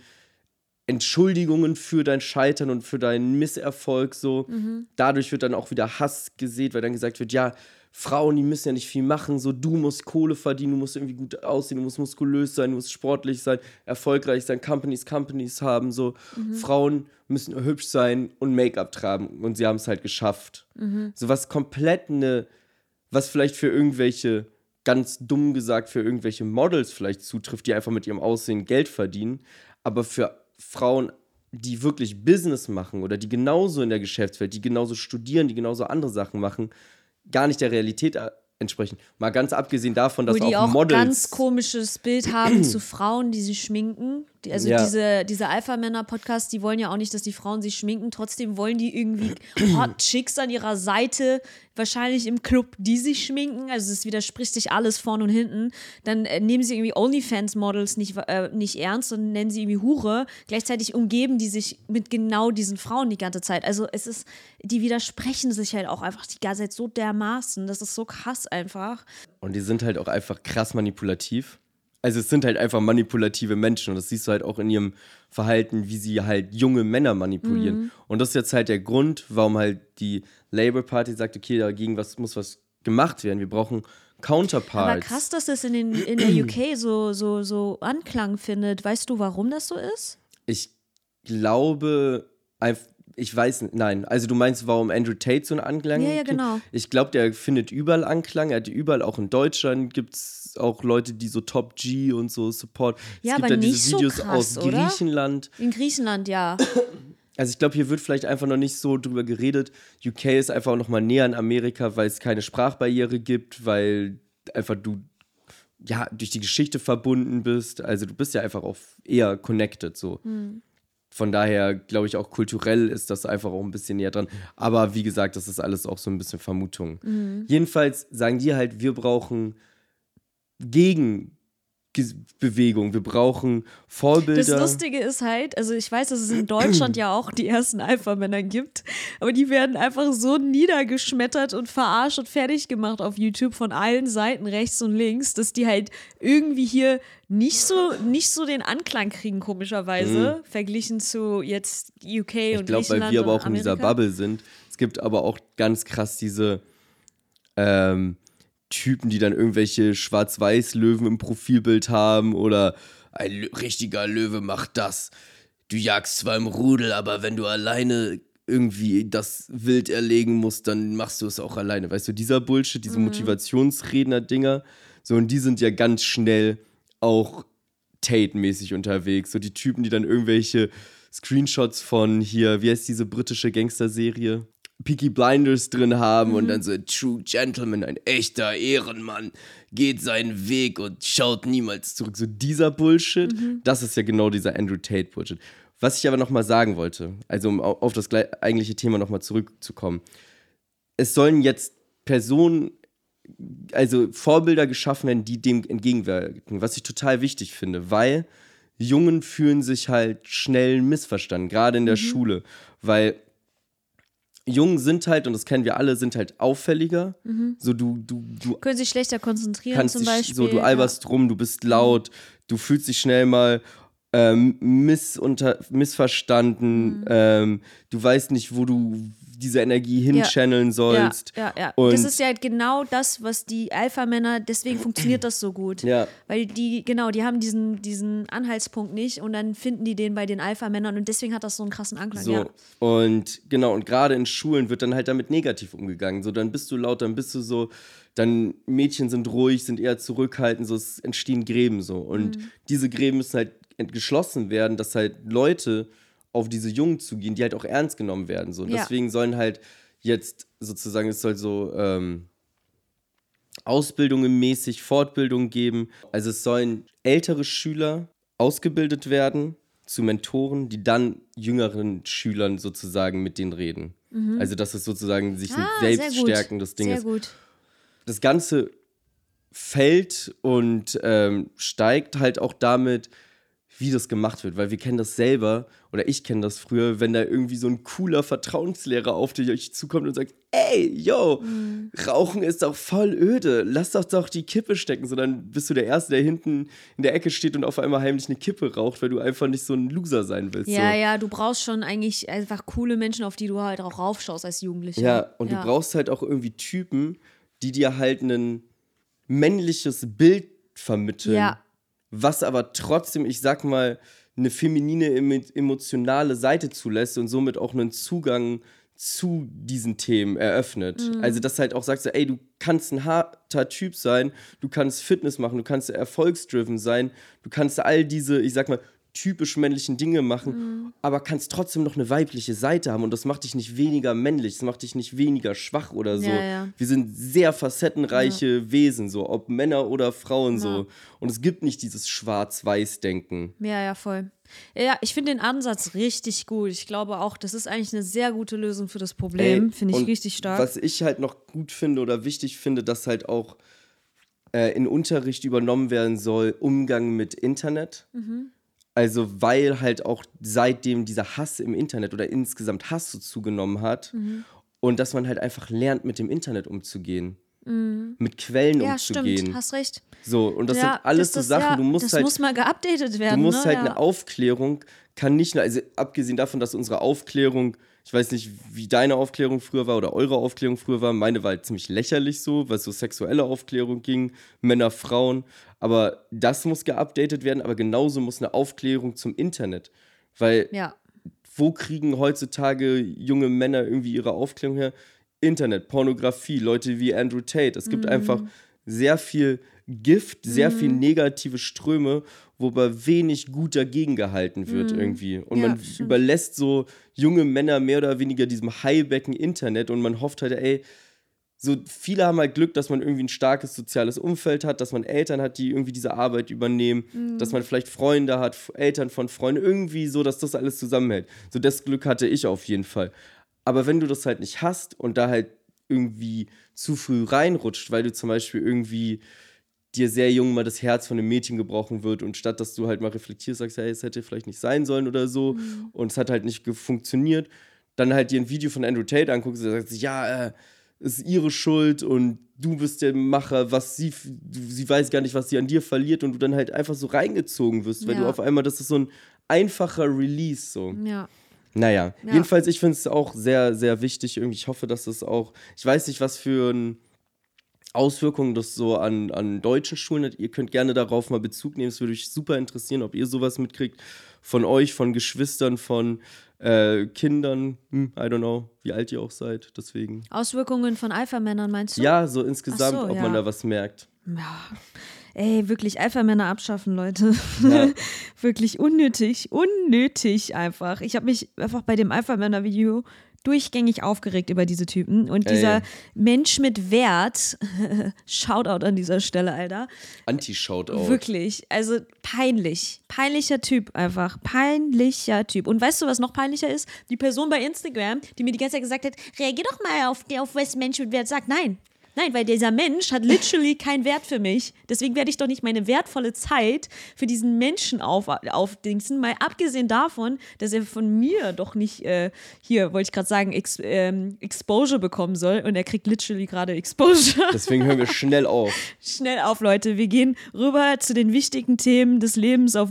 Entschuldigungen für dein Scheitern und für deinen Misserfolg so. Dadurch wird dann auch wieder Hass gesät, weil dann gesagt wird, ja, Frauen, die müssen ja nicht viel machen, so du musst Kohle verdienen, du musst irgendwie gut aussehen, du musst muskulös sein, du musst sportlich sein, erfolgreich sein, Companies, Companies haben, so Frauen müssen hübsch sein und Make-up tragen und sie haben es halt geschafft. So was komplett eine, was vielleicht für irgendwelche, ganz dumm gesagt, für irgendwelche Models vielleicht zutrifft, die einfach mit ihrem Aussehen Geld verdienen, aber für Frauen, die wirklich Business machen oder die genauso in der Geschäftswelt, die genauso studieren, die genauso andere Sachen machen, gar nicht der Realität äh, entsprechen. Mal ganz abgesehen davon, dass Wo die auch auch Models. ganz komisches Bild haben zu Frauen, die sich schminken. Also Ja. diese, diese Alpha-Männer-Podcasts, die wollen ja auch nicht, dass die Frauen sich schminken. Trotzdem wollen die irgendwie Hot Chicks an ihrer Seite, wahrscheinlich im Club, die sich schminken. Also es widerspricht sich alles vorne und hinten. Dann äh, nehmen sie irgendwie OnlyFans-Models nicht, äh, nicht ernst und nennen sie irgendwie Hure. Gleichzeitig umgeben die sich mit genau diesen Frauen die ganze Zeit. Also es ist, die widersprechen sich halt auch einfach die ganze Zeit so dermaßen. Das ist so krass einfach. Und die sind halt auch einfach krass manipulativ. Also es sind halt einfach manipulative Menschen und das siehst du halt auch in ihrem Verhalten, wie sie halt junge Männer manipulieren. Und das ist jetzt halt der Grund, warum halt die Labour Party sagt, okay, dagegen was, muss was gemacht werden. Wir brauchen Counterparts. Aber krass, dass das in, den, in der UK so, so, so Anklang findet. Weißt du, warum das so ist? Ich glaube, ich weiß nicht, nein. Also du meinst, warum Andrew Tate so einen Anklang Ja, ja, genau. Ich glaube, der findet überall Anklang. Er hat überall, auch in Deutschland gibt es auch Leute, die so Top G und so Support. Ja, es gibt aber ja diese nicht so Videos krass, aus oder? Griechenland. In Griechenland, ja. Also ich glaube, hier wird vielleicht einfach noch nicht so drüber geredet. UK ist einfach noch mal näher an Amerika, weil es keine Sprachbarriere gibt, weil einfach du ja durch die Geschichte verbunden bist. Also du bist ja einfach auch eher connected so. Von daher glaube ich auch kulturell ist das einfach auch ein bisschen näher dran. Aber wie gesagt, das ist alles auch so ein bisschen Vermutung. Jedenfalls sagen die halt, wir brauchen gegen Bewegung, wir brauchen Vorbilder. Das Lustige ist halt, also ich weiß, dass es in Deutschland ja auch die ersten Alpha-Männer gibt, aber die werden einfach so niedergeschmettert und verarscht und fertig gemacht auf YouTube von allen Seiten, rechts und links, dass die halt irgendwie hier nicht so, nicht so den Anklang kriegen, komischerweise, verglichen zu jetzt UK ich und glaube, Griechenland weil wir aber auch in dieser. Bubble sind. Es gibt aber auch ganz krass diese ähm, Typen, die dann irgendwelche Schwarz-Weiß-Löwen im Profilbild haben oder ein Lö- richtiger Löwe macht das. Du jagst zwar im Rudel, aber wenn du alleine irgendwie das Wild erlegen musst, dann machst du es auch alleine. Weißt du, dieser Bullshit, diese Motivationsredner-Dinger, so und die sind ja ganz schnell auch Tate-mäßig unterwegs. So die Typen, die dann irgendwelche Screenshots von hier, wie heißt diese britische Gangster-Serie? Peaky Blinders drin haben und dann so ein True Gentleman, ein echter Ehrenmann, geht seinen Weg und schaut niemals zurück. So dieser Bullshit, das ist ja genau dieser Andrew Tate Bullshit. Was ich aber nochmal sagen wollte, also um au- auf das eigentliche Thema nochmal zurückzukommen. Es sollen jetzt Personen also Vorbilder geschaffen werden, die dem entgegenwirken, was ich total wichtig finde, weil Jungen fühlen sich halt schnell missverstanden, gerade in der Schule, weil Jungen sind halt, und das kennen wir alle, sind halt auffälliger. So du, du, du Können sich schlechter konzentrieren kannst zum dich Beispiel. so, du alberst rum, du bist laut, du fühlst dich schnell mal ähm, missunter, missverstanden, Mhm. ähm, du weißt nicht, wo du diese Energie hinchanneln sollst. Ja, ja, ja. Und das ist ja genau das, was die Alpha-Männer, deswegen funktioniert das so gut. Ja. Weil die, genau, die haben diesen, diesen Anhaltspunkt nicht und dann finden die den bei den Alpha-Männern und deswegen hat das so einen krassen Anklang. So, Ja. und genau, und gerade in Schulen wird dann halt damit negativ umgegangen. So, dann bist du laut, dann bist du so, dann Mädchen sind ruhig, sind eher zurückhaltend, so, es entstehen Gräben so. Und Mhm. diese Gräben müssen halt geschlossen werden, dass halt Leute auf diese Jungen zugehen, die halt auch ernst genommen werden. So. Und Ja. deswegen sollen halt jetzt sozusagen, es soll so ähm, Ausbildungen mäßig, Fortbildungen geben. Also es sollen ältere Schüler ausgebildet werden zu Mentoren, die dann jüngeren Schülern sozusagen mit denen reden. Also dass es sozusagen sich Mhm. Ah, selbst gut. stärkendes Ding Sehr ist. gut. Das Ganze fällt und ähm, steigt halt auch damit, wie das gemacht wird, weil wir kennen das selber oder ich kenne das früher, wenn da irgendwie so ein cooler Vertrauenslehrer auf dich zukommt und sagt, ey, yo, Mhm. Rauchen ist doch voll öde, lass doch doch die Kippe stecken, so dann bist du der Erste, der hinten in der Ecke steht und auf einmal heimlich eine Kippe raucht, weil du einfach nicht so ein Loser sein willst. Ja, so. ja, du brauchst schon eigentlich einfach coole Menschen, auf die du halt auch raufschaust als Jugendlicher. Ja, und du brauchst halt auch irgendwie Typen, die dir halt ein männliches Bild vermitteln. Ja. Was aber trotzdem, ich sag mal, eine feminine, emo- emotionale Seite zulässt und somit auch einen Zugang zu diesen Themen eröffnet. Mhm. Also, dass halt auch sagst, ey, du kannst ein harter Typ sein, du kannst Fitness machen, du kannst erfolgsdriven sein, du kannst all diese, ich sag mal, typisch männlichen Dinge machen, Mhm. aber kannst trotzdem noch eine weibliche Seite haben und das macht dich nicht weniger männlich, das macht dich nicht weniger schwach oder so. Ja, ja. Wir sind sehr facettenreiche Wesen, so, ob Männer oder Frauen so. Und es gibt nicht dieses Schwarz-Weiß-Denken. Ja, ja, voll. Ja, ich finde den Ansatz richtig gut. Ich glaube auch, das ist eigentlich eine sehr gute Lösung für das Problem. Finde ich richtig stark. Was ich halt noch gut finde oder wichtig finde, dass halt auch äh, in Unterricht übernommen werden soll, Umgang mit Internet. Mhm. Also, weil halt auch seitdem dieser Hass im Internet oder insgesamt Hass so zugenommen hat Mhm. und dass man halt einfach lernt, mit dem Internet umzugehen. Mit Quellen Mhm. ja, umzugehen. stimmt, hast recht. So, und das ja, sind alles das, so das, Sachen, ja, du musst das halt. muss mal geupdatet Du werden. musst ne? halt eine Aufklärung, kann nicht nur, also abgesehen davon, dass unsere Aufklärung, ich weiß nicht, wie deine Aufklärung früher war oder eure Aufklärung früher war, meine war halt ziemlich lächerlich so, weil es so sexuelle Aufklärung ging, Männer, Frauen, aber das muss geupdatet werden, aber genauso muss eine Aufklärung zum Internet, weil Ja, wo kriegen heutzutage junge Männer irgendwie ihre Aufklärung her? Internet, Pornografie, Leute wie Andrew Tate. Es Mhm. gibt einfach sehr viel Gift, sehr viel negative Ströme, wobei wenig gut dagegen gehalten wird irgendwie. Und Mhm. Ja, man stimmt. überlässt so junge Männer mehr oder weniger diesem Haibecken Internet und man hofft halt, ey, so viele haben halt Glück, dass man irgendwie ein starkes soziales Umfeld hat, dass man Eltern hat, die irgendwie diese Arbeit übernehmen, Mhm. dass man vielleicht Freunde hat, Eltern von Freunden, irgendwie so, dass das alles zusammenhält. So das Glück hatte ich auf jeden Fall. Aber wenn du das halt nicht hast und da halt irgendwie zu früh reinrutscht, weil du zum Beispiel irgendwie dir sehr jung mal das Herz von einem Mädchen gebrochen wird und statt dass du halt mal reflektierst, sagst, hey, es hätte vielleicht nicht sein sollen oder so Mhm. und es hat halt nicht funktioniert, dann halt dir ein Video von Andrew Tate anguckst und sagst, ja, äh, es ist ihre Schuld und du bist der Macher, was sie, sie weiß gar nicht, was sie an dir verliert und du dann halt einfach so reingezogen wirst, weil Ja. du auf einmal, das ist so ein einfacher Release so. Ja. Naja, Ja. jedenfalls, ich finde es auch sehr, sehr wichtig. Irgendwie, ich hoffe, dass es auch, ich weiß nicht, was für ein Auswirkungen das so an, an deutschen Schulen hat. Ihr könnt gerne darauf mal Bezug nehmen. Es würde mich super interessieren, ob ihr sowas mitkriegt von euch, von Geschwistern, von äh, Kindern. Hm, I don't know, wie alt ihr auch seid. Deswegen. Auswirkungen von Alpha-Männern meinst du? Ja, so insgesamt, so, ob ja. man da was merkt. Ja. Ey, wirklich Alpha-Männer abschaffen, Leute. Ja. wirklich unnötig, unnötig einfach. Ich habe mich einfach bei dem Alpha-Männer-Video durchgängig aufgeregt über diese Typen. Und Ey. dieser Mensch mit Wert, Shoutout an dieser Stelle, Alter, Anti-Shoutout. Wirklich, also peinlich. Peinlicher Typ einfach. Peinlicher Typ. Und weißt du, was noch peinlicher ist? Die Person bei Instagram, die mir die ganze Zeit gesagt hat, reagier doch mal auf, auf was Mensch mit Wert sagt. Nein. Nein, weil dieser Mensch hat literally keinen Wert für mich. Deswegen werde ich doch nicht meine wertvolle Zeit für diesen Menschen auf, aufdingsen. Mal abgesehen davon, dass er von mir doch nicht äh, hier, wollte ich gerade sagen, Ex, ähm, Exposure bekommen soll. Und er kriegt literally gerade Exposure. Deswegen hören wir schnell auf. Schnell auf, Leute. Wir gehen rüber zu den wichtigen Themen des Lebens auf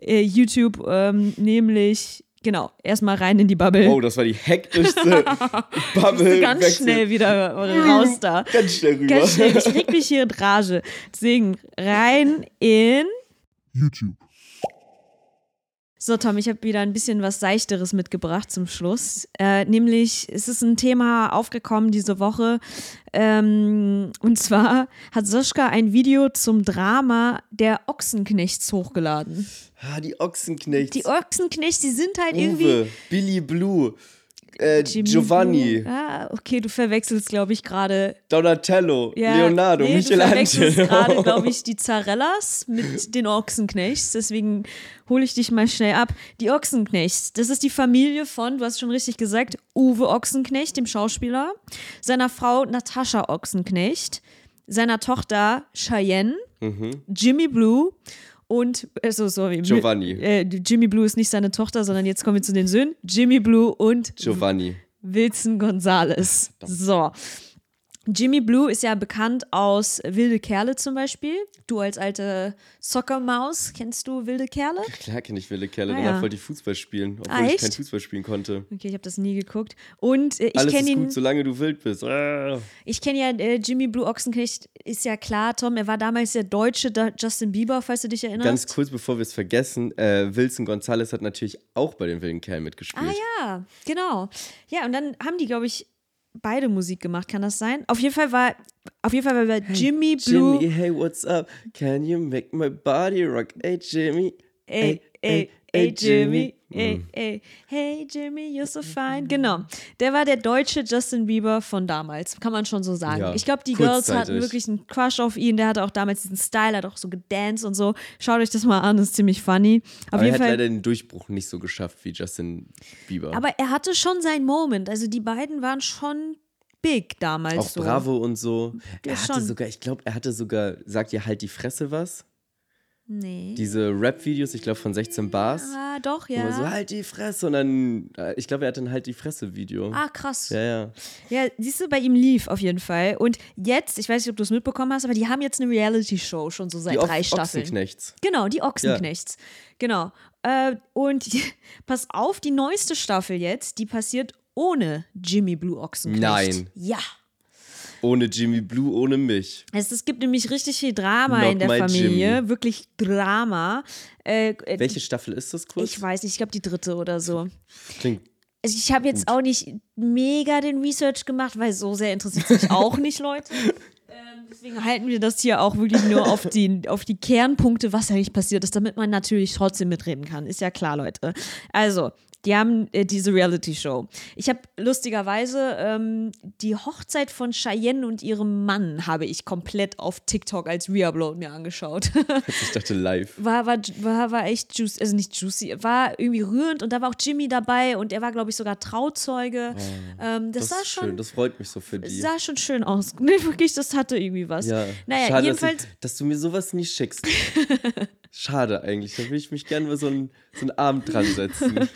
äh, YouTube, ähm, nämlich, genau, erstmal rein in die Bubble. Oh, das war die hektischste Bubble. Ganz Wechsel. schnell wieder raus da. Ganz schnell rüber. Ganz schnell. Ich reg mich hier in Rage. Deswegen rein in. YouTube. So, Tom, ich habe wieder ein bisschen was Seichteres mitgebracht zum Schluss. Äh, nämlich, es ist ein Thema aufgekommen diese Woche. Ähm, und zwar hat Soschka ein Video zum Drama der Ochsenknechts hochgeladen. Ah, die Ochsenknechts. Die Ochsenknechts, die sind halt irgendwie. Uwe, Billy Blue, äh, Giovanni. Ah, okay, du verwechselst, glaube ich, gerade. Donatello, Ja, Leonardo, nee, Du verwechselst gerade, Michelangelo. glaube ich, die Zarellas mit den Ochsenknechts. Deswegen hole ich dich mal schnell ab. Die Ochsenknechts, das ist die Familie von, du hast schon richtig gesagt, Uwe Ochsenknecht, dem Schauspieler, seiner Frau Natascha Ochsenknecht, seiner Tochter Cheyenne, Jimmy Blue und, also sorry, Giovanni. Äh, Jimmy Blue ist nicht seine Tochter, sondern jetzt kommen wir zu den Söhnen. Jimmy Blue und Giovanni. Wilson Gonzales. So. Jimmy Blue ist ja bekannt aus Wilde Kerle zum Beispiel. Du als alte Soccermaus, kennst du Wilde Kerle? Klar kenne ich Wille Kerle, Ah, danach ja. wollte ich Fußball spielen, obwohl Ah, ich kein Fußball spielen konnte. Okay, ich habe das nie geguckt. Und äh, ich kenne ihn. gut, solange du wild bist. Ah. Ich kenne ja äh, Jimmy Blue Ochsenknecht, ist ja klar, Tom. Er war damals der deutsche da Justin Bieber, falls du dich erinnerst. Ganz kurz, bevor wir es vergessen, äh, Wilson Gonzalez hat natürlich auch bei den wilden Kerlen mitgespielt. Ah ja, genau. Ja, und dann haben die, glaube ich, beide Musik gemacht, kann das sein? Auf jeden Fall war, auf jeden Fall war bei Jimmy Blue. Jimmy, hey, what's up? Can you make my body rock? Hey, Jimmy. Ey, ey, ey, Jimmy. Ey, ey, hey Jimmy, you're so fine. Genau. Der war der deutsche Justin Bieber von damals, kann man schon so sagen. Ja, ich glaube, die Girls hatten wirklich einen Crush auf ihn. Der hatte auch damals diesen Style, hat auch so gedanced und so. Schaut euch das mal an, das ist ziemlich funny. Auf Aber er hat Fall. leider den Durchbruch nicht so geschafft wie Justin Bieber. aber er hatte schon seinen Moment. Also die beiden waren schon big damals. auch so. Bravo und so. Ja, Er hatte schon. sogar, ich glaube, er hatte sogar, sagt ihr halt die Fresse was? Nee. Diese Rap-Videos, ich glaube von 16 Bars. ah, doch, Wo man so, ja. halt die Fresse. Und dann, äh, ich glaube, er hatte ein halt die Fresse-Video. Ah, krass. Ja, ja. Ja, siehst du, bei ihm lief auf jeden Fall. Und jetzt, ich weiß nicht, ob du es mitbekommen hast, aber die haben jetzt eine Reality-Show schon so seit Die drei Staffeln. Ochsenknechts. Genau, die Ochsenknechts. Genau. Äh, und pass auf, die neueste Staffel jetzt, die passiert ohne Jimmy Blue Ochsenknecht. Nein. Ja. Ohne Jimmy Blue, ohne mich. Es, es gibt nämlich richtig viel Drama Not in der Familie. Jimmy. Wirklich Drama. Äh, äh, Welche Staffel ist das kurz? ich weiß nicht, ich glaube die dritte oder so. Klingt Also ich habe jetzt auch nicht mega den Research gemacht, weil so sehr interessiert es mich auch nicht, Leute. Ähm, deswegen halten wir das hier auch wirklich nur auf die, auf die Kernpunkte, was eigentlich passiert ist, damit man natürlich trotzdem mitreden kann. Ist ja klar, Leute. Also, Die haben äh, diese Reality-Show. Ich habe lustigerweise ähm, die Hochzeit von Cheyenne und ihrem Mann habe ich komplett auf TikTok als Reupload mir angeschaut. Ich dachte live. war, war, war, war echt juicy, also nicht juicy, war irgendwie rührend und da war auch Jimmy dabei und er war, glaube ich, sogar Trauzeuge. ähm, das, Das, sah ist schon, schön, das freut mich so für die. sah schon schön aus. Nee, wirklich, das hatte irgendwie was. Ja, Naja, schade, jedenfalls. dass, ich, dass du mir sowas nie schickst. Schade eigentlich. Da will ich mich gerne mal so einen, so einen Abend dran setzen.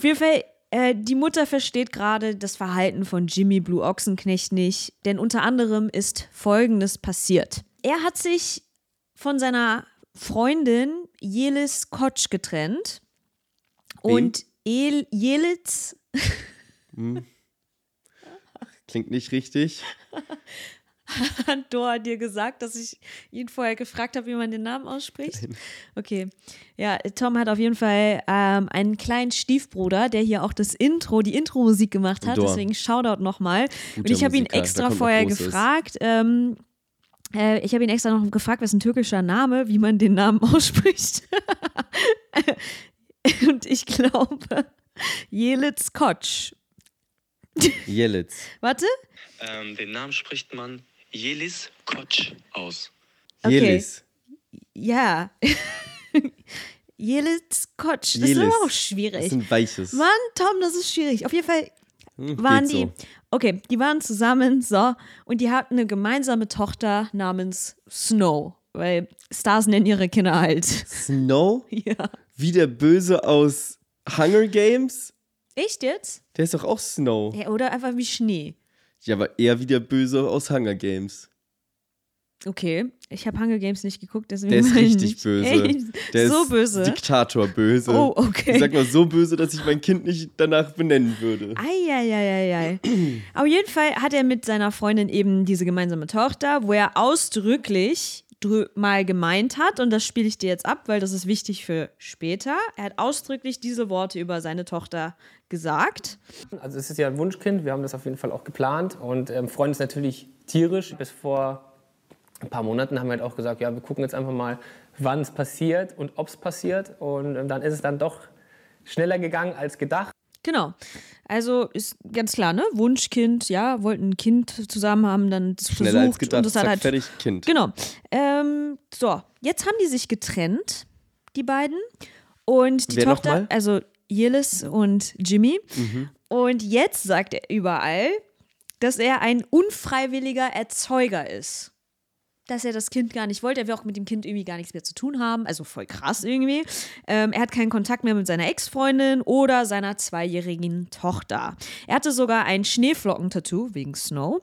Auf jeden Fall, äh, die Mutter versteht gerade das Verhalten von Jimmy Blue Ochsenknecht nicht, denn unter anderem ist Folgendes passiert. Er hat sich von seiner Freundin Jelis Kotsch getrennt und El Jelitz Klingt nicht richtig. hat Dor dir gesagt, dass ich ihn vorher gefragt habe, wie man den Namen ausspricht? Okay. Ja, Tom hat auf jeden Fall ähm, einen kleinen Stiefbruder, der hier auch das Intro, die Intro-Musik gemacht hat. Dor. Deswegen Shoutout nochmal. Und ich habe ihn extra vorher gefragt. Ähm, äh, ich habe ihn extra noch gefragt, was ist ein türkischer Name, wie man den Namen ausspricht. Und ich glaube, Jelitz Kotsch. Jelitz. Warte. Ähm, den Namen spricht man Jelis Kotsch aus. Okay. Jelis. Ja. Jelitz Kotsch. Das ist Jelis. aber auch Das schwierig. ist ein weiches. Mann, Tom, das ist schwierig. Auf jeden Fall Hm, waren geht die. so. Okay, die waren zusammen, so, und die hatten eine gemeinsame Tochter namens Snow. Weil Stars nennen ihre Kinder halt. Snow? ja. Wie der Böse aus Hunger Games? Echt jetzt? Der ist doch auch Snow. Ja, oder einfach wie Schnee. Ja, aber eher wie der Böse aus Hunger Games. Okay, ich habe Hunger Games nicht geguckt, deswegen. Der ist ich richtig nicht. böse. Echt? Der so ist böse. Diktator böse. Oh, okay. Ich sag mal so böse, dass ich mein Kind nicht danach benennen würde. Eieieiei. Auf jeden Fall hat er mit seiner Freundin eben diese gemeinsame Tochter, wo er ausdrücklich drü- mal gemeint hat, und das spiele ich dir jetzt ab, weil das ist wichtig für später. Er hat ausdrücklich diese Worte über seine Tochter gesagt. Also es ist ja ein Wunschkind, wir haben das auf jeden Fall auch geplant und ähm, freuen uns natürlich tierisch. Bis vor ein paar Monaten haben wir halt auch gesagt, ja, wir gucken jetzt einfach mal, wann es passiert und ob es passiert. Und ähm, dann ist es dann doch schneller gegangen als gedacht. Genau. Also ist ganz klar, ne? Wunschkind, ja, wollten ein Kind zusammen haben, dann Schneller versucht als gedacht. und das hat Zack, halt fertig, Kind. Genau. Ähm, so, jetzt haben die sich getrennt, die beiden. Und die Wer Tochter, also Yillis und Jimmy. Und jetzt sagt er überall, dass er ein unfreiwilliger Erzeuger ist. Dass er das Kind gar nicht wollte. Er will auch mit dem Kind irgendwie gar nichts mehr zu tun haben. Also voll krass irgendwie. Ähm, er hat keinen Kontakt mehr mit seiner Ex-Freundin oder seiner zweijährigen Tochter. Er hatte sogar ein Schneeflocken-Tattoo wegen Snow.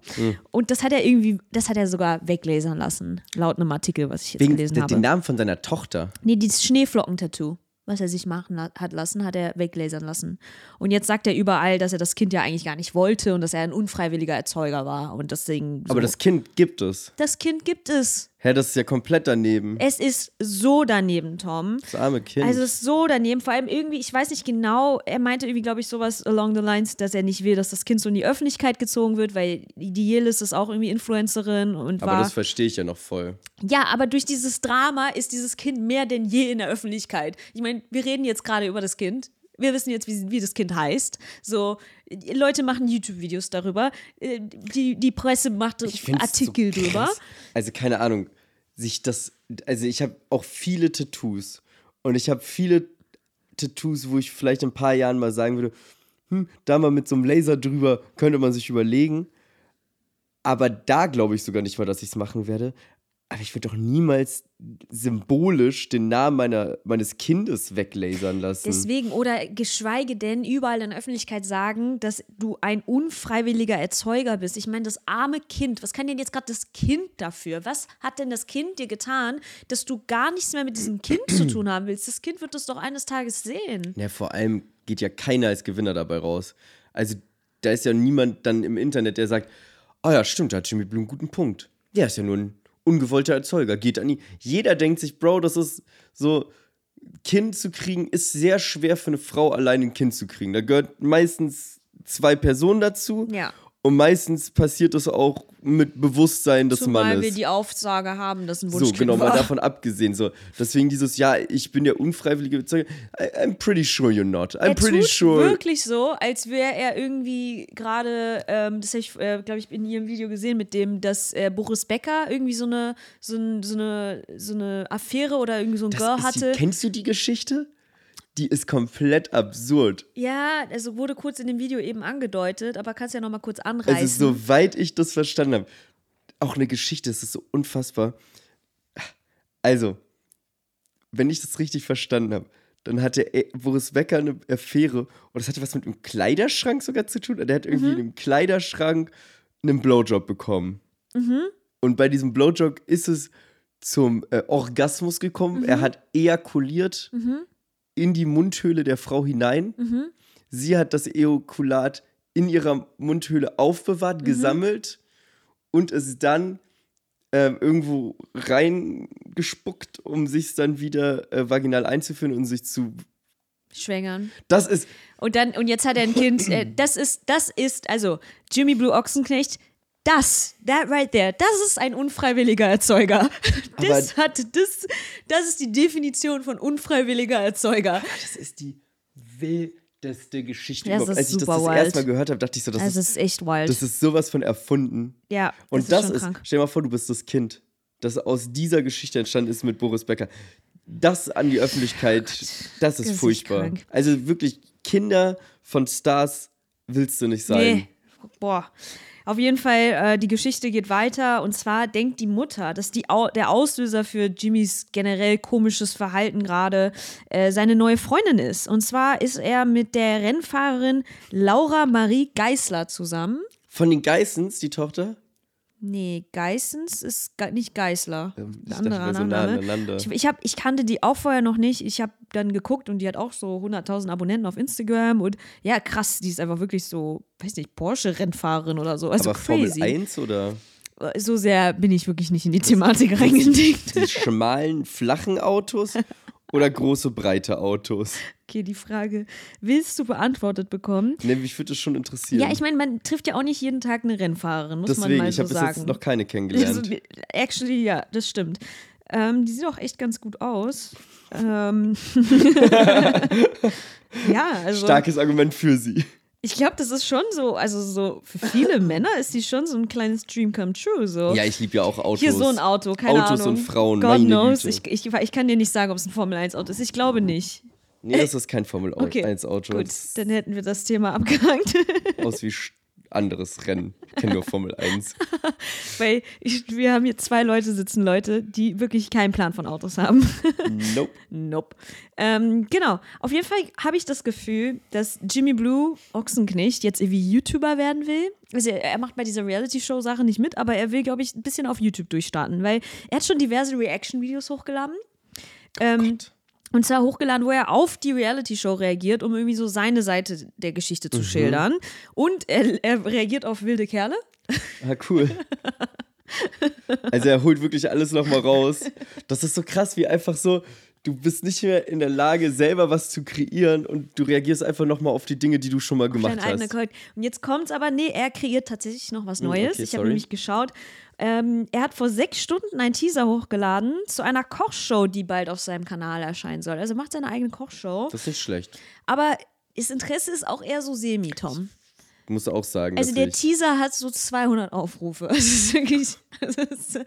Und das hat er irgendwie, das hat er sogar weglasern lassen. Laut einem Artikel, was ich jetzt Wegen gelesen habe. den Namen von seiner Tochter. Nee, dieses Schneeflocken-Tattoo, was er sich machen la hat lassen, hat er weglasern lassen. Und jetzt sagt er überall, dass er das Kind ja eigentlich gar nicht wollte und dass er ein unfreiwilliger Erzeuger war. Und deswegen. So. Aber das Kind gibt es. das Kind gibt es. Hä, das ist ja komplett daneben. Es ist so daneben, Tom. Das arme Kind. Also es ist so daneben, vor allem irgendwie, ich weiß nicht genau, er meinte irgendwie, glaube ich, sowas along the lines, dass er nicht will, dass das Kind so in die Öffentlichkeit gezogen wird, weil die Jelis ist auch irgendwie Influencerin und aber war. das verstehe ich ja noch voll. Ja, aber durch dieses Drama ist dieses Kind mehr denn je in der Öffentlichkeit. Ich meine, wir reden jetzt gerade über das Kind. Wir wissen jetzt, wie, wie das Kind heißt. So, Leute machen YouTube-Videos darüber. Äh, Die, die Presse macht Artikel so drüber. Also keine Ahnung, sich das, also ich habe auch viele Tattoos und ich habe viele Tattoos, wo ich vielleicht in ein paar Jahren mal sagen würde, hm, da mal mit so einem Laser drüber könnte man sich überlegen. Aber da glaube ich sogar nicht mal, dass ich es machen werde. Aber ich würde doch niemals symbolisch den Namen meiner, meines Kindes weglasern lassen. Deswegen, oder geschweige denn überall in der Öffentlichkeit sagen, dass du ein unfreiwilliger Erzeuger bist. Ich meine, das arme Kind, was kann denn jetzt gerade das Kind dafür? Was hat denn das Kind dir getan, dass du gar nichts mehr mit diesem Kind zu tun haben willst? Das Kind wird das doch eines Tages sehen. Ja, vor allem geht ja keiner als Gewinner dabei raus. Also da ist ja niemand dann im Internet, der sagt, oh ja, stimmt, da hat Jimmy Blue einen guten Punkt. Der ist ja nur ein ungewollter Erzeuger, geht an ihn. Jeder denkt sich, Bro, das ist so, Kind zu kriegen ist sehr schwer für eine Frau allein ein Kind zu kriegen. Da gehört meistens zwei Personen dazu. Ja. Und meistens passiert das auch mit Bewusstsein des Zumal Mannes. wir die Aufsage haben, dass ein so, Wunschkind genau, mal war. davon abgesehen. So. Deswegen dieses, ja, ich bin der unfreiwillige Zeuge. I- I'm pretty sure you're not. I'm er pretty tut sure. wirklich so, als wäre er irgendwie gerade, ähm, das habe ich, äh, glaube ich, in ihrem Video gesehen, mit dem, dass äh, Boris Becker irgendwie so eine, so, ein, so, eine, so eine Affäre oder irgendwie so ein Das Girl hatte. Die, kennst du die Geschichte? Die ist komplett absurd. Ja, also wurde kurz in dem Video eben angedeutet, aber kannst ja noch mal kurz anreißen. Also, soweit ich das verstanden habe, auch eine Geschichte, es ist so unfassbar. Also, wenn ich das richtig verstanden habe, dann hatte er- Boris Becker eine Affäre und das hatte was mit einem Kleiderschrank sogar zu tun. Der hat irgendwie in einem Kleiderschrank einen Blowjob bekommen. Und bei diesem Blowjob ist es zum äh, Orgasmus gekommen. Er hat ejakuliert in die Mundhöhle der Frau hinein. Sie hat das Ejakulat in ihrer Mundhöhle aufbewahrt, gesammelt und es dann ähm, irgendwo reingespuckt, um sich dann wieder äh, vaginal einzuführen und sich zu. Schwängern. Das ist. Und dann, und jetzt hat er ein Kind. Äh, das ist, das ist, also Jimmy Blue Ochsenknecht, das, that right there, das ist ein unfreiwilliger Erzeuger. Das hat, das, das ist die Definition von unfreiwilliger Erzeuger. Das ist die wildeste Geschichte Das überhaupt. Als ich das das erste Mal gehört habe, dachte ich so, das, Das ist, ist echt wild. das ist sowas von erfunden. ja, Und das das, ist, schon ist, stell dir mal vor, du bist das Kind, das aus dieser Geschichte entstanden ist mit Boris Becker. Das an die Öffentlichkeit, das ist ist furchtbar. Also wirklich, Kinder von Stars willst du nicht sein. Nee. Boah. Auf jeden Fall, äh, die Geschichte geht weiter. Und zwar denkt die Mutter, dass die Au der Auslöser für Jimmys generell komisches Verhalten gerade äh, seine neue Freundin ist. Und zwar ist er mit der Rennfahrerin Laura Marie Geisler zusammen. Von den Geissens, die Tochter? Nee, Geissens ist nicht Geißler. Ähm, ich anderer so nah. Ich, ich, hab, ich kannte die auch vorher noch nicht. Ich habe dann geguckt und die hat auch so 100.000 Abonnenten auf Instagram. Und ja, krass, die ist einfach wirklich so, weiß nicht, Porsche-Rennfahrerin oder so. Also Aber crazy. Formel 1 oder So sehr bin ich wirklich nicht in die Thematik reingedickt. die schmalen, flachen Autos oder große, breite Autos? Okay, die Frage willst du beantwortet bekommen? Ne, mich würde das schon interessieren. Ja, ich meine, man trifft ja auch nicht jeden Tag eine Rennfahrerin, muss man Deswegen, mal ich so habe bis sagen. jetzt noch keine Also, kennengelernt. actually, ja, das stimmt. Ähm, die sieht auch echt ganz gut aus. Ähm ja, also Starkes Argument für sie. Ich glaube, das ist schon so, also so für viele Männer ist die schon so ein kleines Dream come true. So. Ja, ich liebe ja auch Autos. Hier so ein Auto, keine Autos Ahnung. und Frauen, God knows. Ich, ich, ich kann dir nicht sagen, ob es ein Formel-1-Auto ist. Ich glaube nicht. Nee, das ist kein Formel Okay, 1 Auto. Gut, dann hätten wir das Thema abgehakt. aus wie anderes Rennen. Ich kenne nur Formel 1. Weil ich, wir haben hier zwei Leute sitzen, Leute, die wirklich keinen Plan von Autos haben. Nope. Nope. Ähm, genau. Auf jeden Fall habe ich das Gefühl, dass Jimmy Blue Ochsenknecht jetzt irgendwie YouTuber werden will. Also er, macht bei dieser Reality-Show-Sache nicht mit, aber er will, glaube ich, ein bisschen auf YouTube durchstarten, weil er hat schon diverse Reaction-Videos hochgeladen. Ähm, und zwar hochgeladen, wo er auf die Reality-Show reagiert, um irgendwie so seine Seite der Geschichte zu schildern. Und er, er reagiert auf wilde Kerle. Ah, cool. Also er holt wirklich alles nochmal raus. Das ist so krass, wie einfach so, du bist nicht mehr in der Lage, selber was zu kreieren und du reagierst einfach nochmal auf die Dinge, die du schon mal gemacht hast. Und jetzt kommt's aber, nee, er kreiert tatsächlich noch was Hm, Neues. okay, ich habe nämlich geschaut. Ähm, er hat vor sechs Stunden einen Teaser hochgeladen zu einer Kochshow, die bald auf seinem Kanal erscheinen soll. Also er macht seine eigene Kochshow. Das ist nicht schlecht. Aber das Interesse ist auch eher so semi, Tom. Muss auch sagen. Also der ich- Teaser hat so 200 Aufrufe. Es ist wirklich, es ist,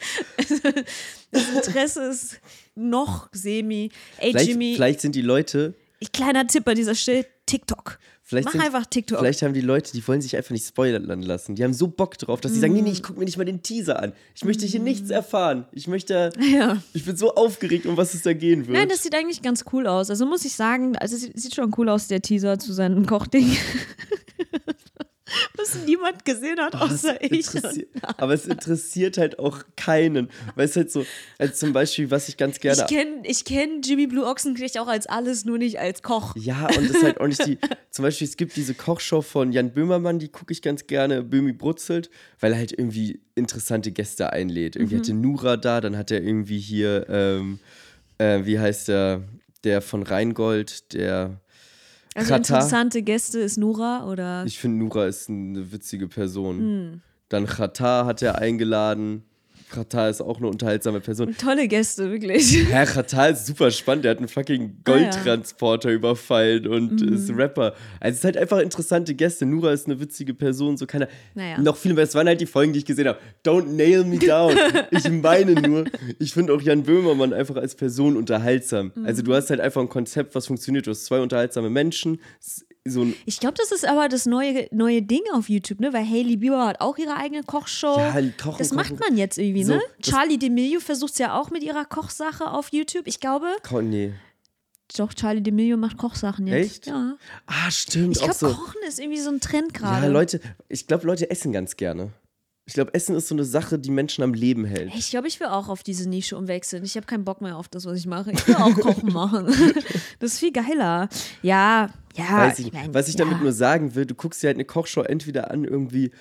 das Interesse ist noch semi. Ey, vielleicht, Jimmy, vielleicht sind die Leute, ich, kleiner Tipp an dieser Stelle, TikTok. Vielleicht Mach sind, einfach TikTok. Vielleicht haben die Leute, die wollen sich einfach nicht spoilern lassen. Die haben so Bock drauf, dass sie sagen, nee, nee, ich gucke mir nicht mal den Teaser an. Ich möchte hier nichts erfahren. Ich möchte, Mm. Ja. ich bin so aufgeregt, um was es da gehen wird. Nein, das sieht eigentlich ganz cool aus. Also muss ich sagen, also sieht schon cool aus, der Teaser zu seinem Kochding. Was niemand gesehen hat, außer ich. Interessiert, aber es interessiert halt auch keinen. Weil es halt so, als zum Beispiel, was ich ganz gerne. Ich kenne ich kenn Jimmy Blue Ochsenknecht auch als alles, nur nicht als Koch. Ja, und das ist halt auch nicht die. Zum Beispiel, es gibt diese Kochshow von Jan Böhmermann, die gucke ich ganz gerne, Böhmi brutzelt, weil er halt irgendwie interessante Gäste einlädt. Irgendwie Mhm. hatte Nura da, dann hat er irgendwie hier, ähm, äh, wie heißt der, der von Rheingold, der. Also Katar. interessante Gäste ist Nora oder Ich finde, Nura ist eine witzige Person. Hm. Dann Katar hat er eingeladen. Katar ist auch eine unterhaltsame Person. tolle Gäste, wirklich. Herr Katar ist super spannend. Der hat einen fucking Goldtransporter überfallen und Mhm. ist Rapper. Also es ist halt einfach interessante Gäste. Nura ist eine witzige Person. So keiner. Naja. Noch viel mehr. Es waren halt die Folgen, die ich gesehen habe. Don't nail me down. ich meine nur, ich finde auch Jan Böhmermann einfach als Person unterhaltsam. Mhm. Also du hast halt einfach ein Konzept, was funktioniert. Du hast zwei unterhaltsame Menschen. S- So ein Ich glaube, das ist aber das neue, neue Ding auf YouTube, ne? Weil Hailey Bieber hat auch ihre eigene Kochshow. Ja, kochen, das kochen. macht man jetzt irgendwie, So, ne? Charlie D'Amelio versucht es ja auch mit ihrer Kochsache auf YouTube. Ich glaube, Ko- Nee. doch, Charlie D'Amelio macht Kochsachen jetzt. Echt? Ja. Ah, stimmt. Ich glaube, so. Kochen ist irgendwie so ein Trend gerade. Ja, Leute, ich glaube, Leute essen ganz gerne. Ich glaube, Essen ist so eine Sache, die Menschen am Leben hält. Ich glaube, ich will auch auf diese Nische umwechseln. Ich habe keinen Bock mehr auf das, was ich mache. Ich will auch Kochen machen. Das ist viel geiler. Ja, ja. Weiß ich, mein, was ich ja. damit nur sagen will, du guckst dir halt eine Kochshow entweder an irgendwie,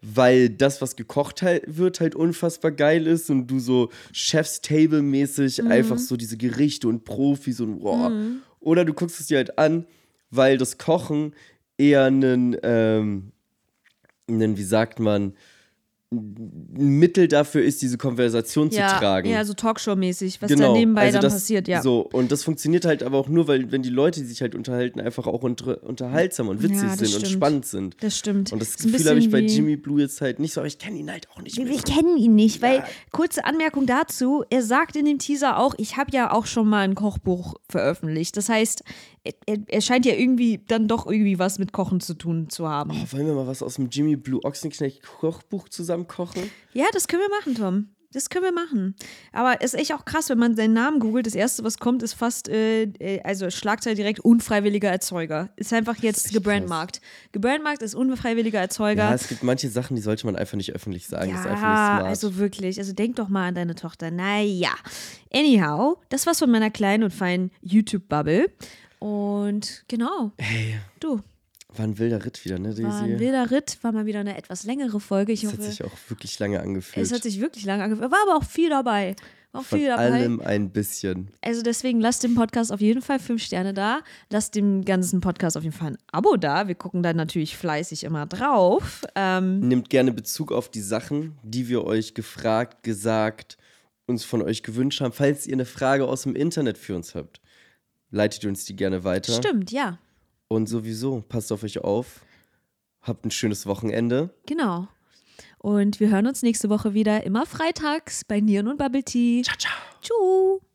weil das, was gekocht halt wird, halt unfassbar geil ist und du so Chef's Table-mäßig Mhm. einfach so diese Gerichte und Profis und boah. Oder du guckst es dir halt an, weil das Kochen eher einen, ähm, einen wie sagt man, Mittel dafür ist, diese Konversation ja, zu tragen. Ja, so Talkshow-mäßig, was da nebenbei also dann das, passiert, ja. So, und das funktioniert halt aber auch nur, weil wenn die Leute, die sich halt unterhalten, einfach auch unter, unterhaltsam und witzig Ja, das sind und stimmt. spannend sind. Das stimmt. Und das ein Gefühl habe ich bei Jimmy Blue jetzt halt nicht so, aber ich kenne ihn halt auch nicht. Mehr. kennen ihn nicht, weil, kurze Anmerkung dazu, er sagt in dem Teaser auch, ich habe ja auch schon mal ein Kochbuch veröffentlicht. Das heißt, er, er, scheint ja irgendwie dann doch irgendwie was mit Kochen zu tun zu haben. Oh, wollen wir mal was aus dem Jimmy Blue Ochsenknecht Kochbuch zusammen kochen? Ja, das können wir machen, Tom. Das können wir machen. Aber es ist echt auch krass, wenn man seinen Namen googelt. Das erste, was kommt, ist fast, äh, äh, also Schlagzeile direkt unfreiwilliger Erzeuger. Ist einfach jetzt echt gebrandmarkt. Gebrandmarkt ist unfreiwilliger Erzeuger. Ja, es gibt manche Sachen, die sollte man einfach nicht öffentlich sagen. das ist einfach nicht Ja, also wirklich. Also denk doch mal an deine Tochter. Naja. Anyhow, das war's von meiner kleinen und feinen YouTube-Bubble. Und genau. hey, Du, war ein wilder Ritt wieder, ne, Daisy? war ein wilder Ritt, war mal wieder eine etwas längere Folge. Ich das hoffe, hat sich auch wirklich lange angefühlt. es hat sich wirklich lange angefühlt. War aber auch viel dabei. War auch Von viel dabei. allem ein bisschen. Also deswegen lasst dem Podcast auf jeden Fall fünf Sterne da. Lasst dem ganzen Podcast auf jeden Fall ein Abo da. Wir gucken da natürlich fleißig immer drauf. Ähm, Nehmt gerne Bezug auf die Sachen, die wir euch gefragt, gesagt, uns von euch gewünscht haben. Falls ihr eine Frage aus dem Internet für uns habt, leitet uns die gerne weiter. stimmt, ja. Und sowieso, passt auf euch auf. Habt ein schönes Wochenende. Genau. Und wir hören uns nächste Woche wieder, immer freitags bei Nieren und Bubble Tea. Ciao, ciao. Tschüss.